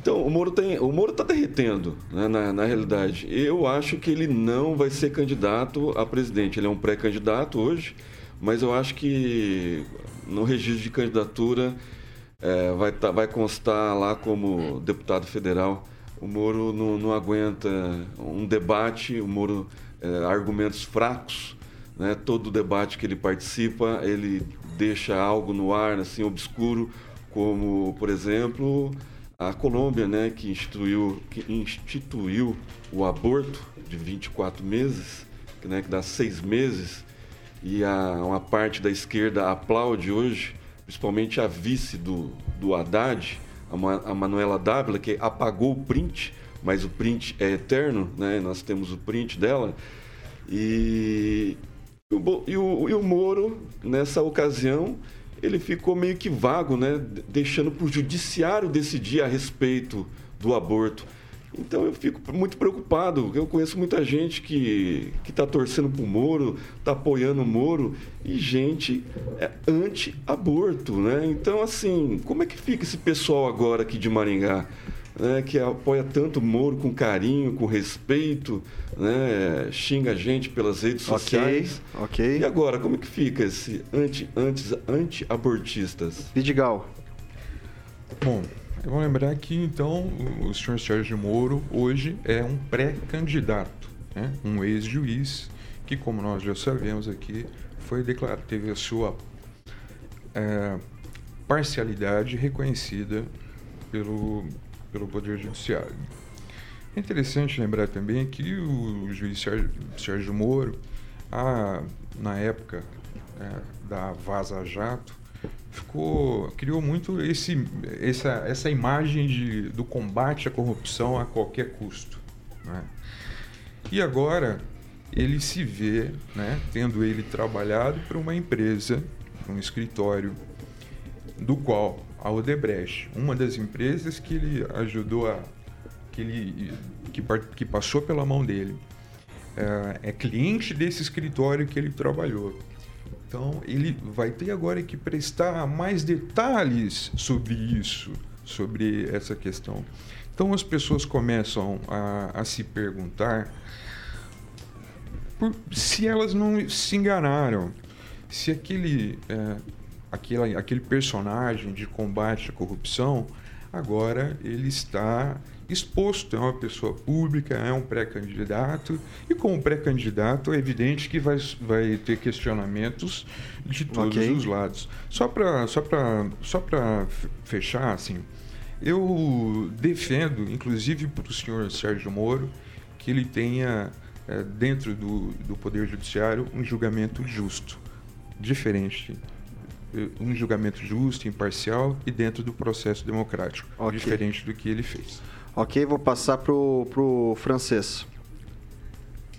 então, o Moro tem, o Moro está derretendo, né, na, na realidade. Eu acho que ele não vai ser candidato a presidente. Ele é um pré-candidato hoje, mas eu acho que no registro de candidatura é, vai, tá, vai constar lá como deputado federal. O Moro não, não aguenta um debate, o Moro é, argumentos fracos, né? Todo debate que ele participa, ele deixa algo no ar, assim, obscuro, como, por exemplo, a Colômbia, né, que instituiu, que instituiu o aborto de 24 meses, né, que dá seis meses, e a, uma parte da esquerda aplaude hoje, principalmente a vice do, do Haddad, a, a Manuela Dávila, que apagou o print, mas o print é eterno, né, nós temos o print dela, e, e, o, e o, e o Moro, nessa ocasião, ele ficou meio que vago, né? Deixando para o judiciário decidir a respeito do aborto. Então eu fico muito preocupado. Eu conheço muita gente que está torcendo para o Moro, está apoiando o Moro, e gente é anti-aborto, né? Então, assim, como é que fica esse pessoal agora aqui de Maringá? Né, que apoia tanto o Moro com carinho, com respeito, né, xinga a gente pelas redes sociais. Ok, E agora, como é que fica esse anti, antes, anti-abortistas? Vidigal. Bom, eu vou lembrar que então o senhor Sérgio Moro hoje é um pré-candidato, né, um ex-juiz que, como nós já sabemos aqui, foi declarado, teve a sua é, parcialidade reconhecida pelo pelo Poder Judiciário. É interessante lembrar também que o juiz Sérgio Moro, a, na época é, da Vaza Jato, ficou, criou muito esse, essa, essa imagem de, do combate à corrupção a qualquer custo. Né? E agora ele se vê, né, tendo ele trabalhado para uma empresa, um escritório, do qual a Odebrecht, uma das empresas que ele ajudou a que ele que, que passou pela mão dele é, é cliente desse escritório que ele trabalhou. Então ele vai ter agora que prestar mais detalhes sobre isso, sobre essa questão. Então as pessoas começam a, a se perguntar por, se elas não se enganaram, se aquele é, aquele, aquele personagem de combate à corrupção, agora ele está exposto, é uma pessoa pública, é um pré-candidato, e como pré-candidato é evidente que vai, vai ter questionamentos de todos okay. os lados. Só para só só fechar, assim, eu defendo, inclusive para o senhor Sérgio Moro, que ele tenha, é, dentro do, do Poder Judiciário, um julgamento justo diferente. Um julgamento justo, imparcial e dentro do processo democrático. Ok. Diferente do que ele fez. Ok, vou passar pro, pro francês.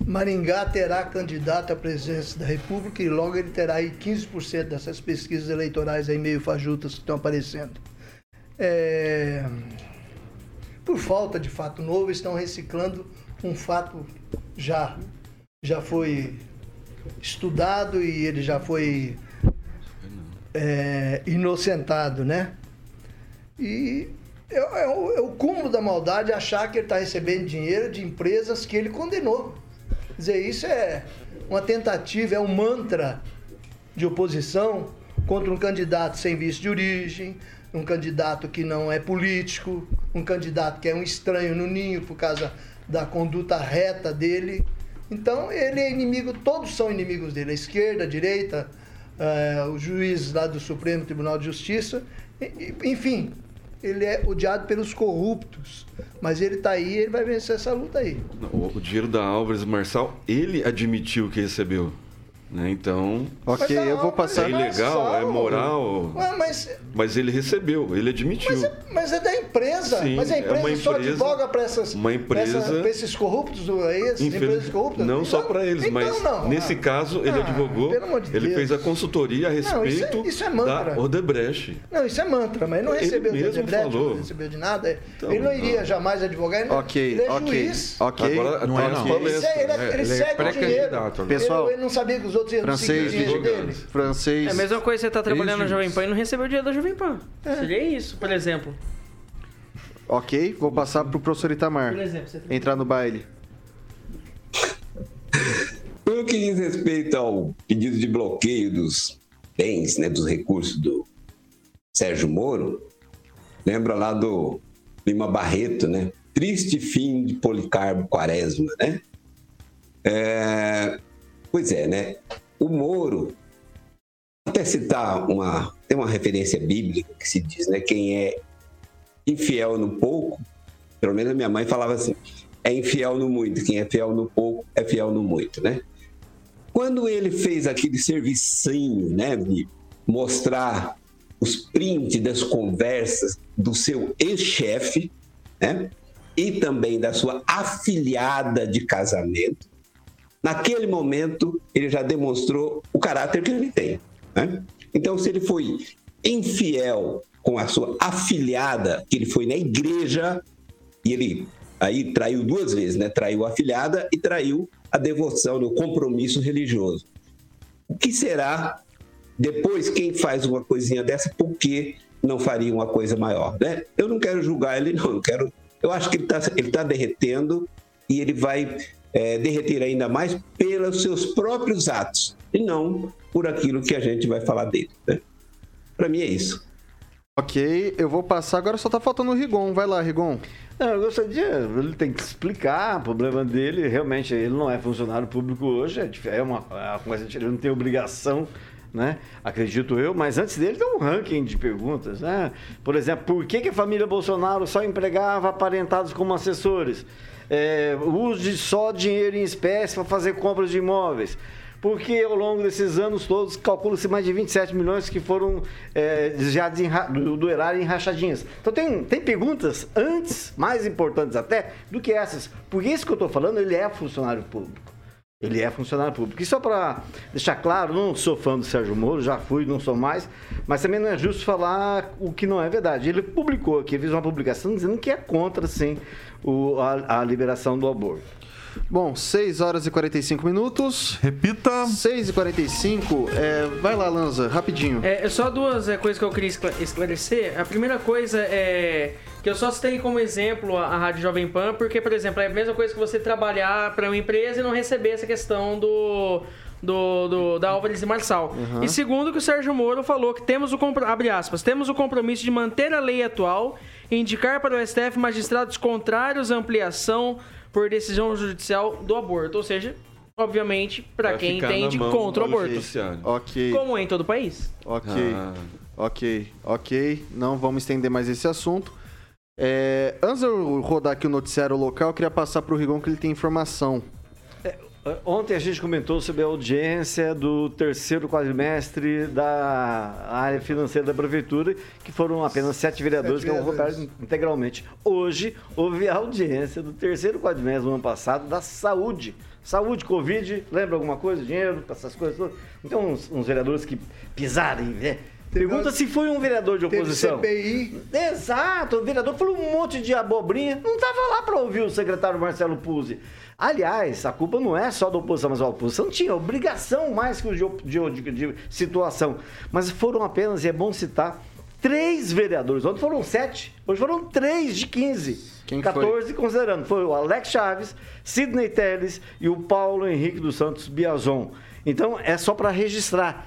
Maringá terá candidato à presidência da República e logo ele terá aí 15% dessas pesquisas eleitorais aí meio fajutas que estão aparecendo. É, Por falta de fato novo, estão reciclando um fato já já foi estudado e ele já foi é, inocentado, né? E é, o, o cúmulo da maldade achar que ele está recebendo dinheiro de empresas que ele condenou. Quer dizer, isso é uma tentativa, é um mantra de oposição contra um candidato sem visto de origem, um candidato que não é político, um candidato que é um estranho no ninho por causa da conduta reta dele. Então ele é inimigo, todos são inimigos dele, a esquerda, a direita, eh, o juiz lá do Supremo Tribunal de Justiça, enfim, ele é odiado pelos corruptos, mas ele está aí, ele vai vencer essa luta aí. O, o dinheiro da Álvares Marçal, ele admitiu que recebeu. Né? Então. Ok, eu vou passar. É ilegal, é moral. Ué, mas, Mas ele recebeu, ele admitiu. mas é da empresa, Sim, mas a é empresa, uma só empresa- advoga para essas uma empresa- essa- esses corruptos aí, essas Infeliz- empresas corruptas? Não só para eles, então mas não. nesse Ah, caso ele ah, advogou, pelo amor de ele Deus. fez a consultoria a Não, isso é- respeito isso é mantra. da Odebrecht. Não, isso é mantra, mas ele não Ele recebeu de mesmo Odebrecht, falou. não recebeu de nada. Então, ele não iria jamais advogar, ele, Ok, ele é ok, juiz. ok. Agora Não é, as não. Ele, ele, né? ele Ele é segue o dinheiro. agora. Pessoal, ele, ele não sabia que os outros iam seguir o Francês, dinheiro dele. francês. É a mesma coisa que você tá trabalhando na. Jovem Pan e não recebeu o dinheiro da Jovem Pan. Seria isso, por exemplo. Ok, vou passar pro professor Itamar. Por exemplo, você Entrar no baile. No que diz respeito ao pedido de bloqueio dos bens, né, dos recursos do Sérgio Moro, lembra lá do Lima Barreto, né? Triste fim de Policarpo Quaresma, né? É, Pois é, né? O Moro, até citar uma, tem uma referência bíblica que se diz, né? Quem é infiel no pouco, pelo menos a minha mãe falava assim, é infiel no muito, quem é fiel no pouco é fiel no muito, né? Quando ele fez aquele servicinho, né, de mostrar os prints das conversas do seu ex-chefe, né, e também da sua afilhada de casamento, naquele momento ele já demonstrou o caráter que ele tem. né? Então, se ele foi infiel com a sua afilhada, que ele foi na igreja e ele aí traiu duas vezes, né? Traiu a afilhada e traiu a devoção, o compromisso religioso. O que será depois quem faz uma coisinha dessa? Por que não faria uma coisa maior, né? Eu não quero julgar ele, não. Eu quero. Eu acho que ele está ele tá derretendo e ele vai é, derreter ainda mais pelos seus próprios atos e não por aquilo que a gente vai falar dele. Né? Para mim é isso. Ok, eu vou passar. Agora só tá faltando o Rigon. Vai lá, Rigon. Não, eu gostaria, ele tem que explicar o problema dele. Realmente, ele não é funcionário público hoje, é é uma, é uma coisa, ele não tem obrigação, né? Acredito eu, mas antes dele tem um ranking de perguntas, né? Por exemplo, por que, que a família Bolsonaro só empregava aparentados como assessores? É, de só dinheiro em espécie para fazer compras de imóveis. Porque ao longo desses anos todos, calcula-se mais de 27 milhões que foram é, desviados do, do erário em rachadinhas. Então tem, tem perguntas antes, mais importantes até, do que essas. Porque isso que eu estou falando, ele é funcionário público. Ele é funcionário público. E só para deixar claro, não sou fã do Sérgio Moro, já fui, não sou mais, mas também não é justo falar o que não é verdade. Ele publicou aqui, fez uma publicação dizendo que é contra, sim, o, a, a liberação do aborto. Bom, 6 horas e 45 minutos. Repita. 6 e 45. É, vai lá, Lanza, rapidinho. É, só duas é, coisas que eu queria escla- esclarecer. A primeira coisa é que eu só citei como exemplo a, a Rádio Jovem Pan, porque, por exemplo, é a mesma coisa que você trabalhar para uma empresa e não receber essa questão do. Do, do- da Álvares e Marçal. Uhum. E segundo que o Sérgio Moro falou que temos o abre aspas, temos o compromisso de manter a lei atual e indicar para o STF magistrados contrários à ampliação por decisão judicial do aborto. Ou seja, obviamente, para quem entende contra o aborto. judiciário. Ok. Como é em todo o país. Ok. Ah. Ok, ok. Não vamos estender mais esse assunto. É, antes de eu rodar aqui o noticiário local, eu queria passar pro Rigon que ele tem informação. Ontem a gente comentou sobre a audiência do terceiro quadrimestre da área financeira da prefeitura, que foram apenas sete vereadores Sete que votaram vereadores. integralmente. Hoje houve a audiência do terceiro quadrimestre do ano passado da saúde. Saúde, Covid, lembra alguma coisa? Dinheiro, essas coisas todas. Então, uns, uns vereadores que pisaram, né? Pergunta se foi um vereador de Teve oposição. CPI. Exato, o vereador falou um monte de abobrinha. Não estava lá para ouvir o secretário Marcelo Puzzi. Aliás, a culpa não é só da oposição, mas a oposição tinha obrigação mais que o de, de, de- de situação. Mas foram apenas, e é bom citar, três vereadores. Ontem foram sete, hoje foram três de 15. Quem foi? 14 considerando. Foi o Alex Chaves, Sidney Teles e o Paulo Henrique dos Santos Biazon. Então, é só para registrar.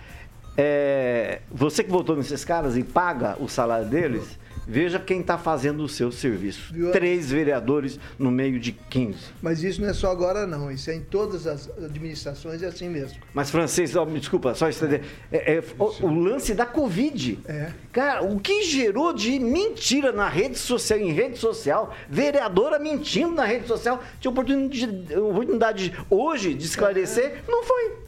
É, você que votou nesses caras e paga o salário deles, veja quem está fazendo o seu serviço. Viu? Três vereadores no meio de 15. Mas isso não é só agora, não. Isso é em todas as administrações, é assim mesmo. Mas, francês, me desculpa, só estender. É, é, o, o lance da Covid. É. Cara, o que gerou de mentira na rede social, em rede social, vereadora mentindo na rede social, tinha oportunidade, oportunidade hoje de esclarecer, não foi.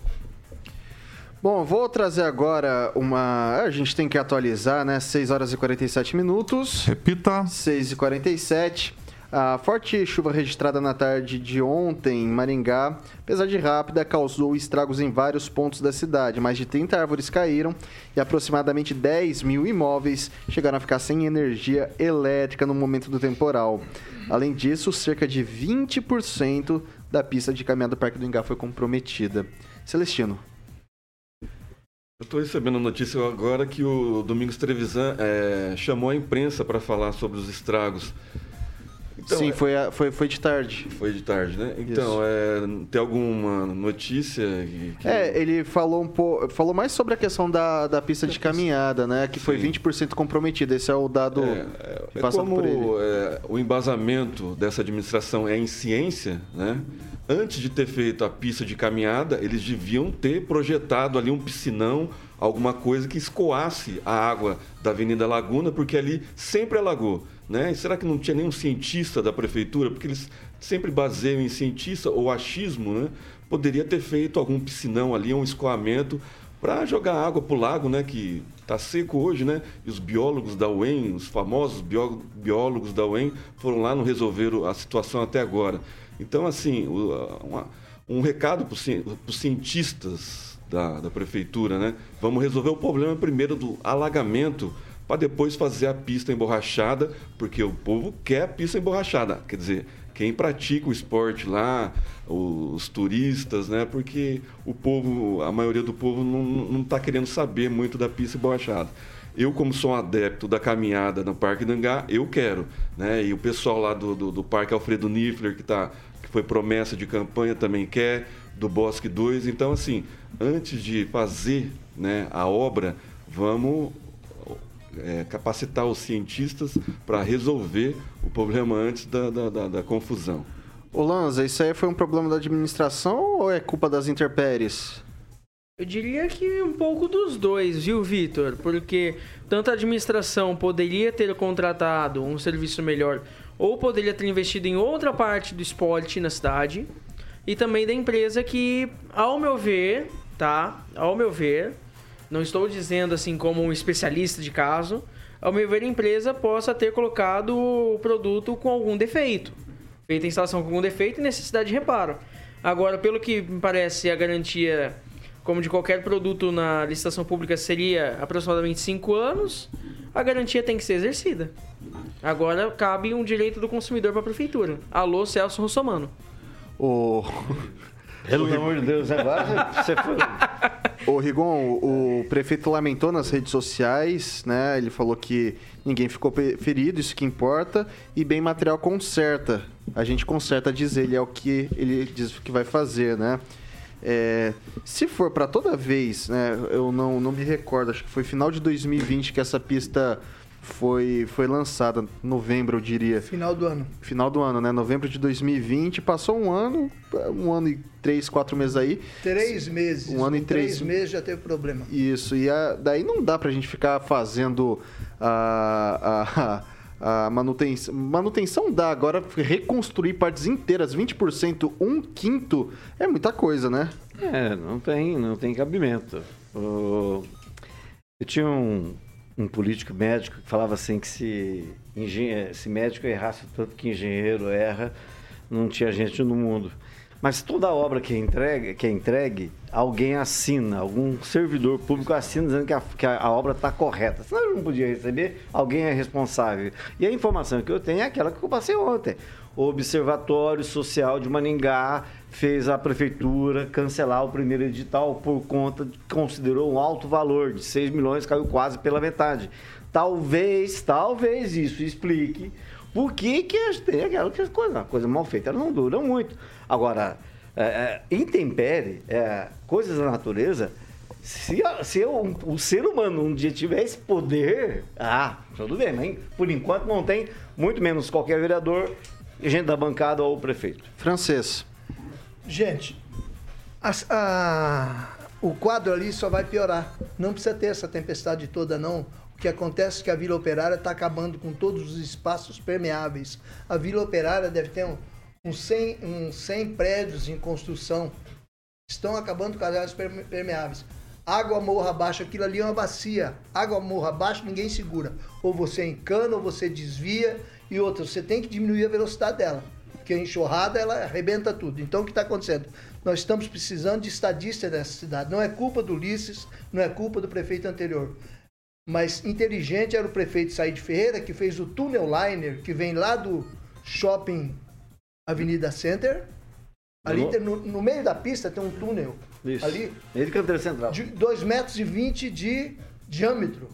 Bom, vou trazer agora uma. A gente tem que atualizar, né? 6 horas e 47 minutos. Repita. 6 e 47. A forte chuva registrada na tarde de ontem em Maringá, apesar de rápida, causou estragos em vários pontos da cidade. Mais de 30 árvores caíram e aproximadamente 10 mil imóveis chegaram a ficar sem energia elétrica no momento do temporal. Além disso, cerca de 20% da pista de caminhada do Parque do Ingá foi comprometida. Celestino. Eu estou recebendo a notícia agora que o Domingos Trevisan é, chamou a imprensa para falar sobre os estragos. Então, Sim, é- foi, a- foi, foi de tarde. Foi de tarde, né? Então, é, tem alguma notícia que, que- É, ele falou um pouco, falou mais sobre a questão da, da pista de caminhada, né? Que foi 20% comprometida. Esse é o dado É passado como por ele. é, o embasamento dessa administração é em ciência, né? Antes de ter feito a pista de caminhada, eles deviam ter projetado ali um piscinão, alguma coisa que escoasse a água da Avenida Laguna, porque ali sempre alagou. Né? E será que não tinha nenhum cientista da prefeitura? Porque eles sempre baseiam em cientista ou achismo, né? Poderia ter feito algum piscinão ali, um escoamento para jogar água para o lago, né, que está seco hoje, né? E os biólogos da UEM, os famosos bió- biólogos da UEM, foram lá não resolveram a situação até agora. Então, assim, uma- um recado para os cientistas da, da prefeitura, né? Vamos resolver o problema primeiro do alagamento para depois fazer a pista emborrachada, porque o povo quer a pista emborrachada. Quer dizer, quem pratica o esporte lá, os turistas, né? Porque o povo, a maioria do povo não está querendo saber muito da pista emborrachada. Eu, como sou um adepto da caminhada no Parque Dangá, eu quero. Né? E o pessoal lá do, do, do Parque Alfredo Niffler, que, tá, que foi promessa de campanha, também quer, do Bosque 2. Então, assim, antes de fazer né, a obra, vamos é, capacitar os cientistas para resolver o problema antes da, da, da, da confusão. Ô Lanza, isso aí foi um problema da administração ou é culpa das intempéries? Eu diria que um pouco dos dois, viu, Vitor? Porque tanto a administração poderia ter contratado um serviço melhor ou poderia ter investido em outra parte do esporte na cidade. E também da empresa que, ao meu ver, tá? Ao meu ver, não estou dizendo assim como um especialista de caso, ao meu ver, a empresa possa ter colocado o produto com algum defeito. Feita a instalação com algum defeito e necessidade de reparo. Agora, pelo que me parece, a garantia, como de qualquer produto na licitação pública, seria aproximadamente 5 anos, a garantia tem que ser exercida. Agora cabe um direito do consumidor para a prefeitura. Alô, Celso Russomano. O... <laughs> Pelo amor de Deus, agora você foi. <laughs> Ô Rigon, o prefeito lamentou nas redes sociais, né? Ele falou que ninguém ficou ferido, isso que importa, e bem material conserta. A gente conserta, diz ele, é o que ele diz que vai fazer, né? É, se for para toda vez, né? Eu não, não me recordo, acho que foi final de 2020 que essa pista foi, foi lançada, novembro, eu diria. Final do ano. Final do ano, né? Novembro de 2020. Passou um ano, um ano e três, quatro meses aí. Três meses. Um ano e três- Três meses já teve problema. Isso, e a- daí não dá pra gente ficar fazendo a, a, a manutenção, manutenção dá, agora reconstruir partes inteiras, 20%, um quinto, é muita coisa, né? É, não tem, não tem cabimento. Eu tinha um, um político médico que falava assim que se, engenhe- se médico errasse tanto que engenheiro erra, não tinha gente no mundo. Mas toda obra que é entregue, que é entregue alguém assina, algum servidor público assina dizendo que a, que a- obra está correta. Senão ele não podia receber, alguém é responsável. E a informação que eu tenho é aquela que eu passei ontem. O Observatório Social de Maningá fez a prefeitura cancelar o primeiro edital por conta de considerou um alto valor de 6 milhões, caiu quase pela metade. Talvez, talvez isso explique por que, que tem aquela coisa, coisa mal feita, elas não duram muito. Agora, é, é, intempere, é, coisas da natureza, se, a- se eu- o ser humano um dia tiver esse poder, ah, tudo bem, mas por enquanto não tem, muito menos qualquer vereador, gente da bancada ou o prefeito. Francês. Gente, as- a- o quadro ali só vai piorar. Não precisa ter essa tempestade toda, não. O que acontece é que a Vila Operária está acabando com todos os espaços permeáveis. A Vila Operária deve ter um, uns 100, uns 100 prédios em construção. Estão acabando com as áreas perme- permeáveis. Água morra abaixo, aquilo ali é uma bacia. Água morra abaixo, ninguém segura. Ou você encana, ou você desvia. E outra, você tem que diminuir a velocidade dela. Porque a enxurrada, ela arrebenta tudo. Então, o que está acontecendo? Nós estamos precisando de estadista dessa cidade. Não é culpa do Ulisses, não é culpa do prefeito anterior. Mas inteligente era o prefeito Said Ferreira, que fez o túnel liner, que vem lá do shopping Avenida Center. Ali No- tem- no, no meio da pista tem um túnel. Isso. Ali, Ele canteiro central. de 2 metros e 20 de diâmetro.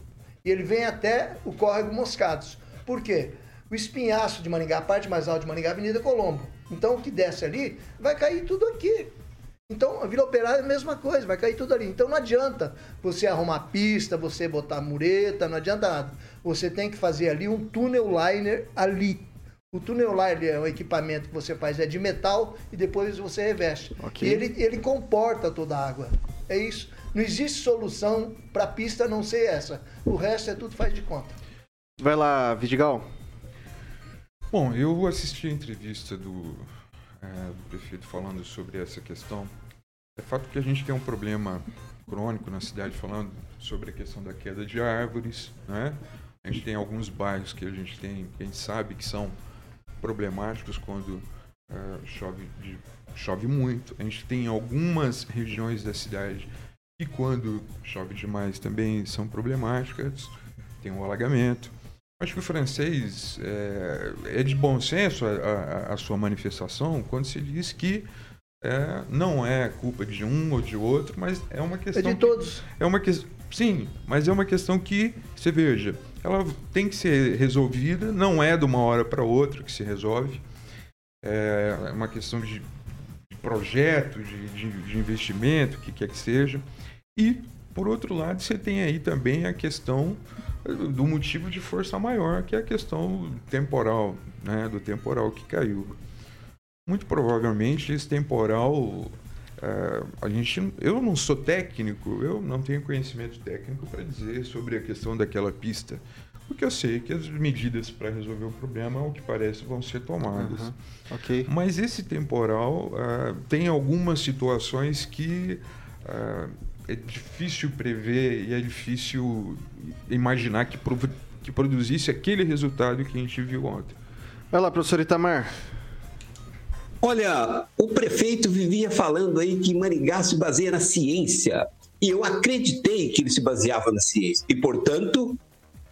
E ele vem até o córrego Moscados. Por quê? O espinhaço de Maringá, a parte mais alta de Maringá, é a Avenida Colombo. Então o que desce ali vai cair tudo aqui. Então a Vila Operária é a mesma coisa, vai cair tudo ali. Então não adianta você arrumar pista, você botar mureta, não adianta nada. Você tem que fazer ali um túnel liner ali. O túnel liner é um equipamento que você faz é de metal e depois você reveste. Ok. E ele, ele comporta toda a água. É isso. Não existe solução para a pista não ser essa. O resto é tudo faz de conta. Vai lá, Vidigal. Bom, eu assisti a entrevista do, é, do prefeito falando sobre essa questão. É fato que a gente tem um problema crônico na cidade falando sobre a questão da queda de árvores, né? A gente tem alguns bairros que a gente tem, que a gente sabe que são problemáticos quando é, chove, de- chove muito. A gente tem algumas regiões da cidade que quando chove demais também são problemáticas. Tem um alagamento. Acho que o francês é, é de bom senso a, a- a sua manifestação quando se diz que é, não é culpa de um ou de outro, mas é uma questão. de que- todos. é uma que, sim, mas é uma questão que você veja, ela tem que ser resolvida. Não é de uma hora para outra que se resolve. É uma questão de, de projeto, de, de, de investimento, o que quer que seja. E, por outro lado, você tem aí também a questão eh, do motivo de força maior, que é a questão temporal, né, do temporal que caiu. Muito provavelmente esse temporal, eh, a gente, eu não sou técnico, eu não tenho conhecimento técnico para dizer sobre a questão daquela pista. O que eu sei que as medidas para resolver o problema, ao que parece, vão ser tomadas. Aham, ok. Mas esse temporal ah, tem algumas situações que ah, é difícil prever e é difícil imaginar que, que produzisse aquele resultado que a gente viu ontem. Vai lá, professor Itamar. Olha, o prefeito vivia falando aí que Maringá se baseia na ciência. E eu acreditei que ele se baseava na ciência. E, portanto,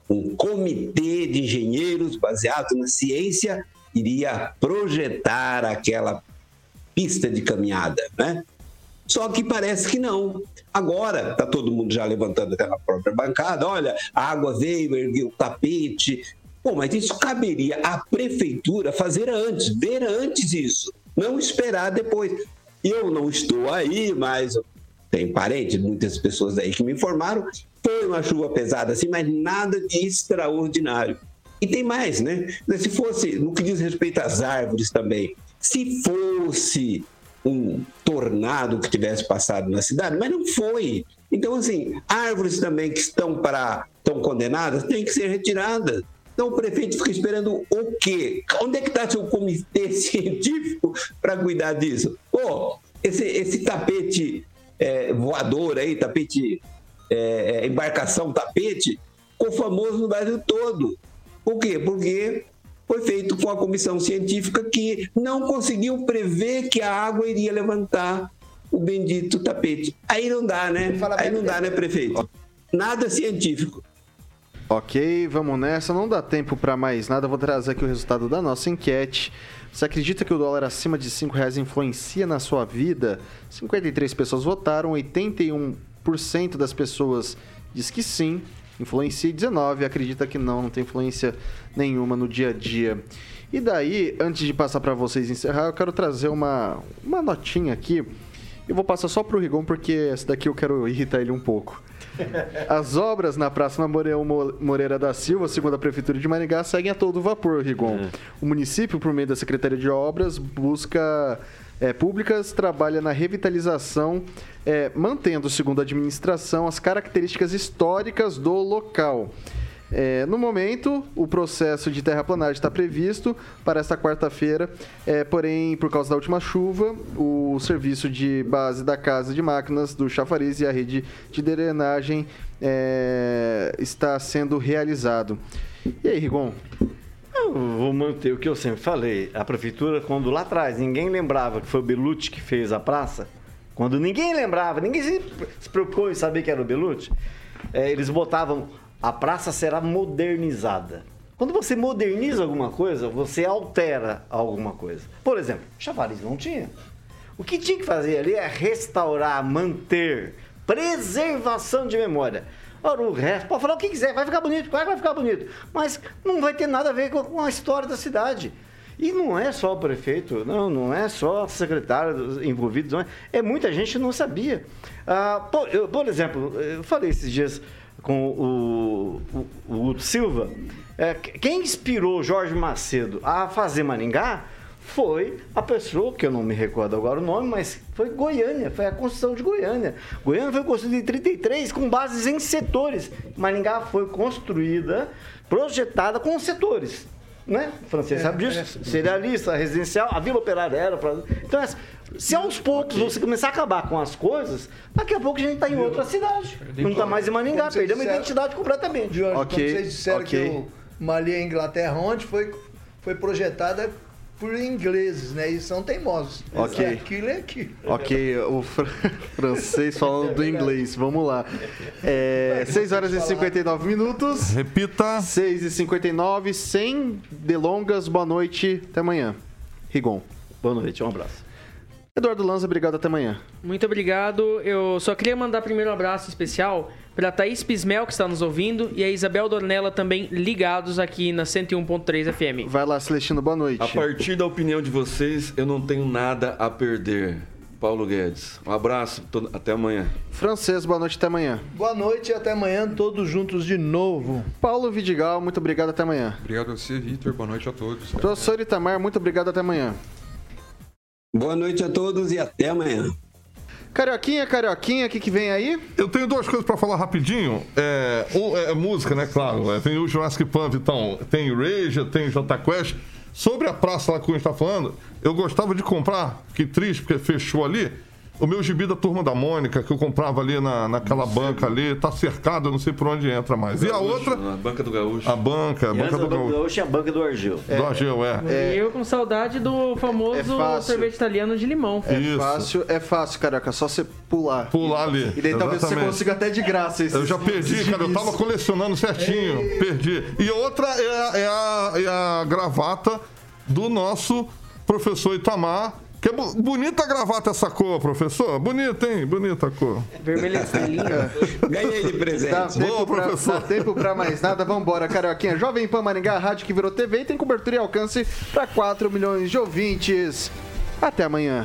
um comitê de engenheiros baseado na ciência iria projetar aquela pista de caminhada, né? Só que parece que não. Agora está todo mundo já levantando até na própria bancada. Olha, a água veio, ergueu o tapete. Bom, mas isso caberia à prefeitura fazer antes, ver antes isso, não esperar depois. Eu não estou aí, mas tem parentes, muitas pessoas aí que me informaram. Foi uma chuva pesada assim, mas nada de extraordinário. E tem mais, né? Se fosse, no que diz respeito às árvores também, se fosse um tornado que tivesse passado na cidade, mas não foi. Então, assim, árvores também que estão para estão condenadas têm que ser retiradas. Então o prefeito fica esperando o quê? Onde é que está seu comitê <laughs> científico para cuidar disso? Pô, esse, esse tapete é, voador aí, tapete, é, embarcação tapete, ficou famoso no Brasil todo. Por quê? Porque foi feito com a comissão científica que não conseguiu prever que a água iria levantar o bendito tapete. Aí não dá, né? Aí não dá, né, prefeito? Nada científico. Ok, vamos nessa. Não dá tempo para mais nada. Vou trazer aqui o resultado da nossa enquete. Você acredita que o dólar acima de R$ reais influencia na sua vida? 53 pessoas votaram, 81% das pessoas diz que sim, influencia 19, acredita que não, não tem influência nenhuma no dia a dia. E daí, antes de passar para vocês encerrar, eu quero trazer uma, uma notinha aqui. Eu vou passar só pro Rigon porque essa daqui eu quero irritar ele um pouco. As obras na Praça Memorial Moreira da Silva, segundo a Prefeitura de Maringá, seguem a todo vapor, Rigon. É. O município, por meio da Secretaria de Obras, busca é, públicas, trabalha na revitalização, é, mantendo, segundo a administração, as características históricas do local. É, no momento, o processo de terraplanagem está previsto para esta quarta-feira, é, porém, por causa da última chuva, o serviço de base da casa de máquinas do chafariz e a rede de drenagem é, está sendo realizado. E aí, Rigon? Eu vou manter o que eu sempre falei. A prefeitura, quando lá atrás ninguém lembrava que foi o Belucci que fez a praça, quando ninguém lembrava, ninguém se preocupou em saber que era o Belucci, é, eles botavam a praça será modernizada. Quando você moderniza alguma coisa, você altera alguma coisa. Por exemplo, Chavariz não tinha. O que tinha que fazer ali é restaurar, manter, preservação de memória. Ora, o resto, pode falar o que quiser, vai ficar bonito, claro que vai ficar bonito. Mas não vai ter nada a ver com a história da cidade. E não é só o prefeito, não, não é só secretário envolvidos, não é, é muita gente que não sabia. Ah, por, eu, por exemplo, eu falei esses dias com o, o, o Silva, é, quem inspirou Jorge Macedo a fazer Maringá foi a pessoa, que eu não me recordo agora o nome, mas foi Goiânia, foi a construção de Goiânia. Goiânia foi construída em 33 com bases em setores. Maringá foi construída, projetada com setores. Né? O francês é, sabe disso. É. Cerealista, residencial, a Vila Operária era. Pra... Então, é se aos poucos você começar a acabar com as coisas, daqui a pouco a gente está em outra cidade. Não está mais em Maringá, perdemos a identidade completamente. Jorge, okay, vocês disseram okay. que o a Inglaterra, onde foi, foi projetada por ingleses, né? E são teimosos. Ok. Aquilo é aqui. Ok, o fr <laughs> francês falando do inglês. Vamos lá. É, 6 horas e 59 minutos. Repita. 6 e 59, sem delongas. Boa noite. Até amanhã. Rigon. Boa noite, um abraço. Eduardo Lanza, obrigado até amanhã. Muito obrigado. Eu só queria mandar primeiro um abraço especial para a Thaís Pismel, que está nos ouvindo, e a Isabel Dornella também ligados aqui na 101.3 FM. Vai lá, Celestino, boa noite. A partir da opinião de vocês, eu não tenho nada a perder. Paulo Guedes. Um abraço, até amanhã. Francês, boa noite, até amanhã. Boa noite e até amanhã, todos juntos de novo. Paulo Vidigal, muito obrigado, até amanhã. Obrigado a você, Vitor, boa noite a todos. Professor Itamar, muito obrigado, até amanhã. Boa noite a todos e até amanhã. Carioquinha, Carioquinha, o que, que vem aí? Eu tenho duas coisas para falar rapidinho. É, um, é, música, né? Claro. É, tem o Jurassic Pump, então. Tem Rage, tem J Quest. Sobre a praça lá que a gente está falando, eu gostava de comprar, que triste, porque fechou ali o meu gibi da Turma da Mônica, que eu comprava ali na, naquela banca ali, tá cercado, eu não sei por onde entra mais. e a outra. A banca do Gaúcho. A banca, a banca do, do Gaúcho. e a banca do Argel. É, do Argel, é. é. Eu com saudade do famoso é sorvete italiano de limão. É Isso. fácil, é fácil, caraca, só você pular. Pular ali. E daí talvez você consiga até de graça Eu já perdi, cara, eu tava colecionando certinho, é. perdi. E outra é a, é a, é a gravata do nosso professor Itamar que bonita a gravata essa cor, professor. Bonita, hein? Bonita a cor. Vermelha estrelinha. <laughs> Ganhei de presente. Dá tempo, Boa, pra, professor. dá tempo pra mais nada. Vambora, Carioquinha. Jovem Pan Maringá, rádio que virou TV e tem cobertura e alcance para 4 milhões de ouvintes. Até amanhã.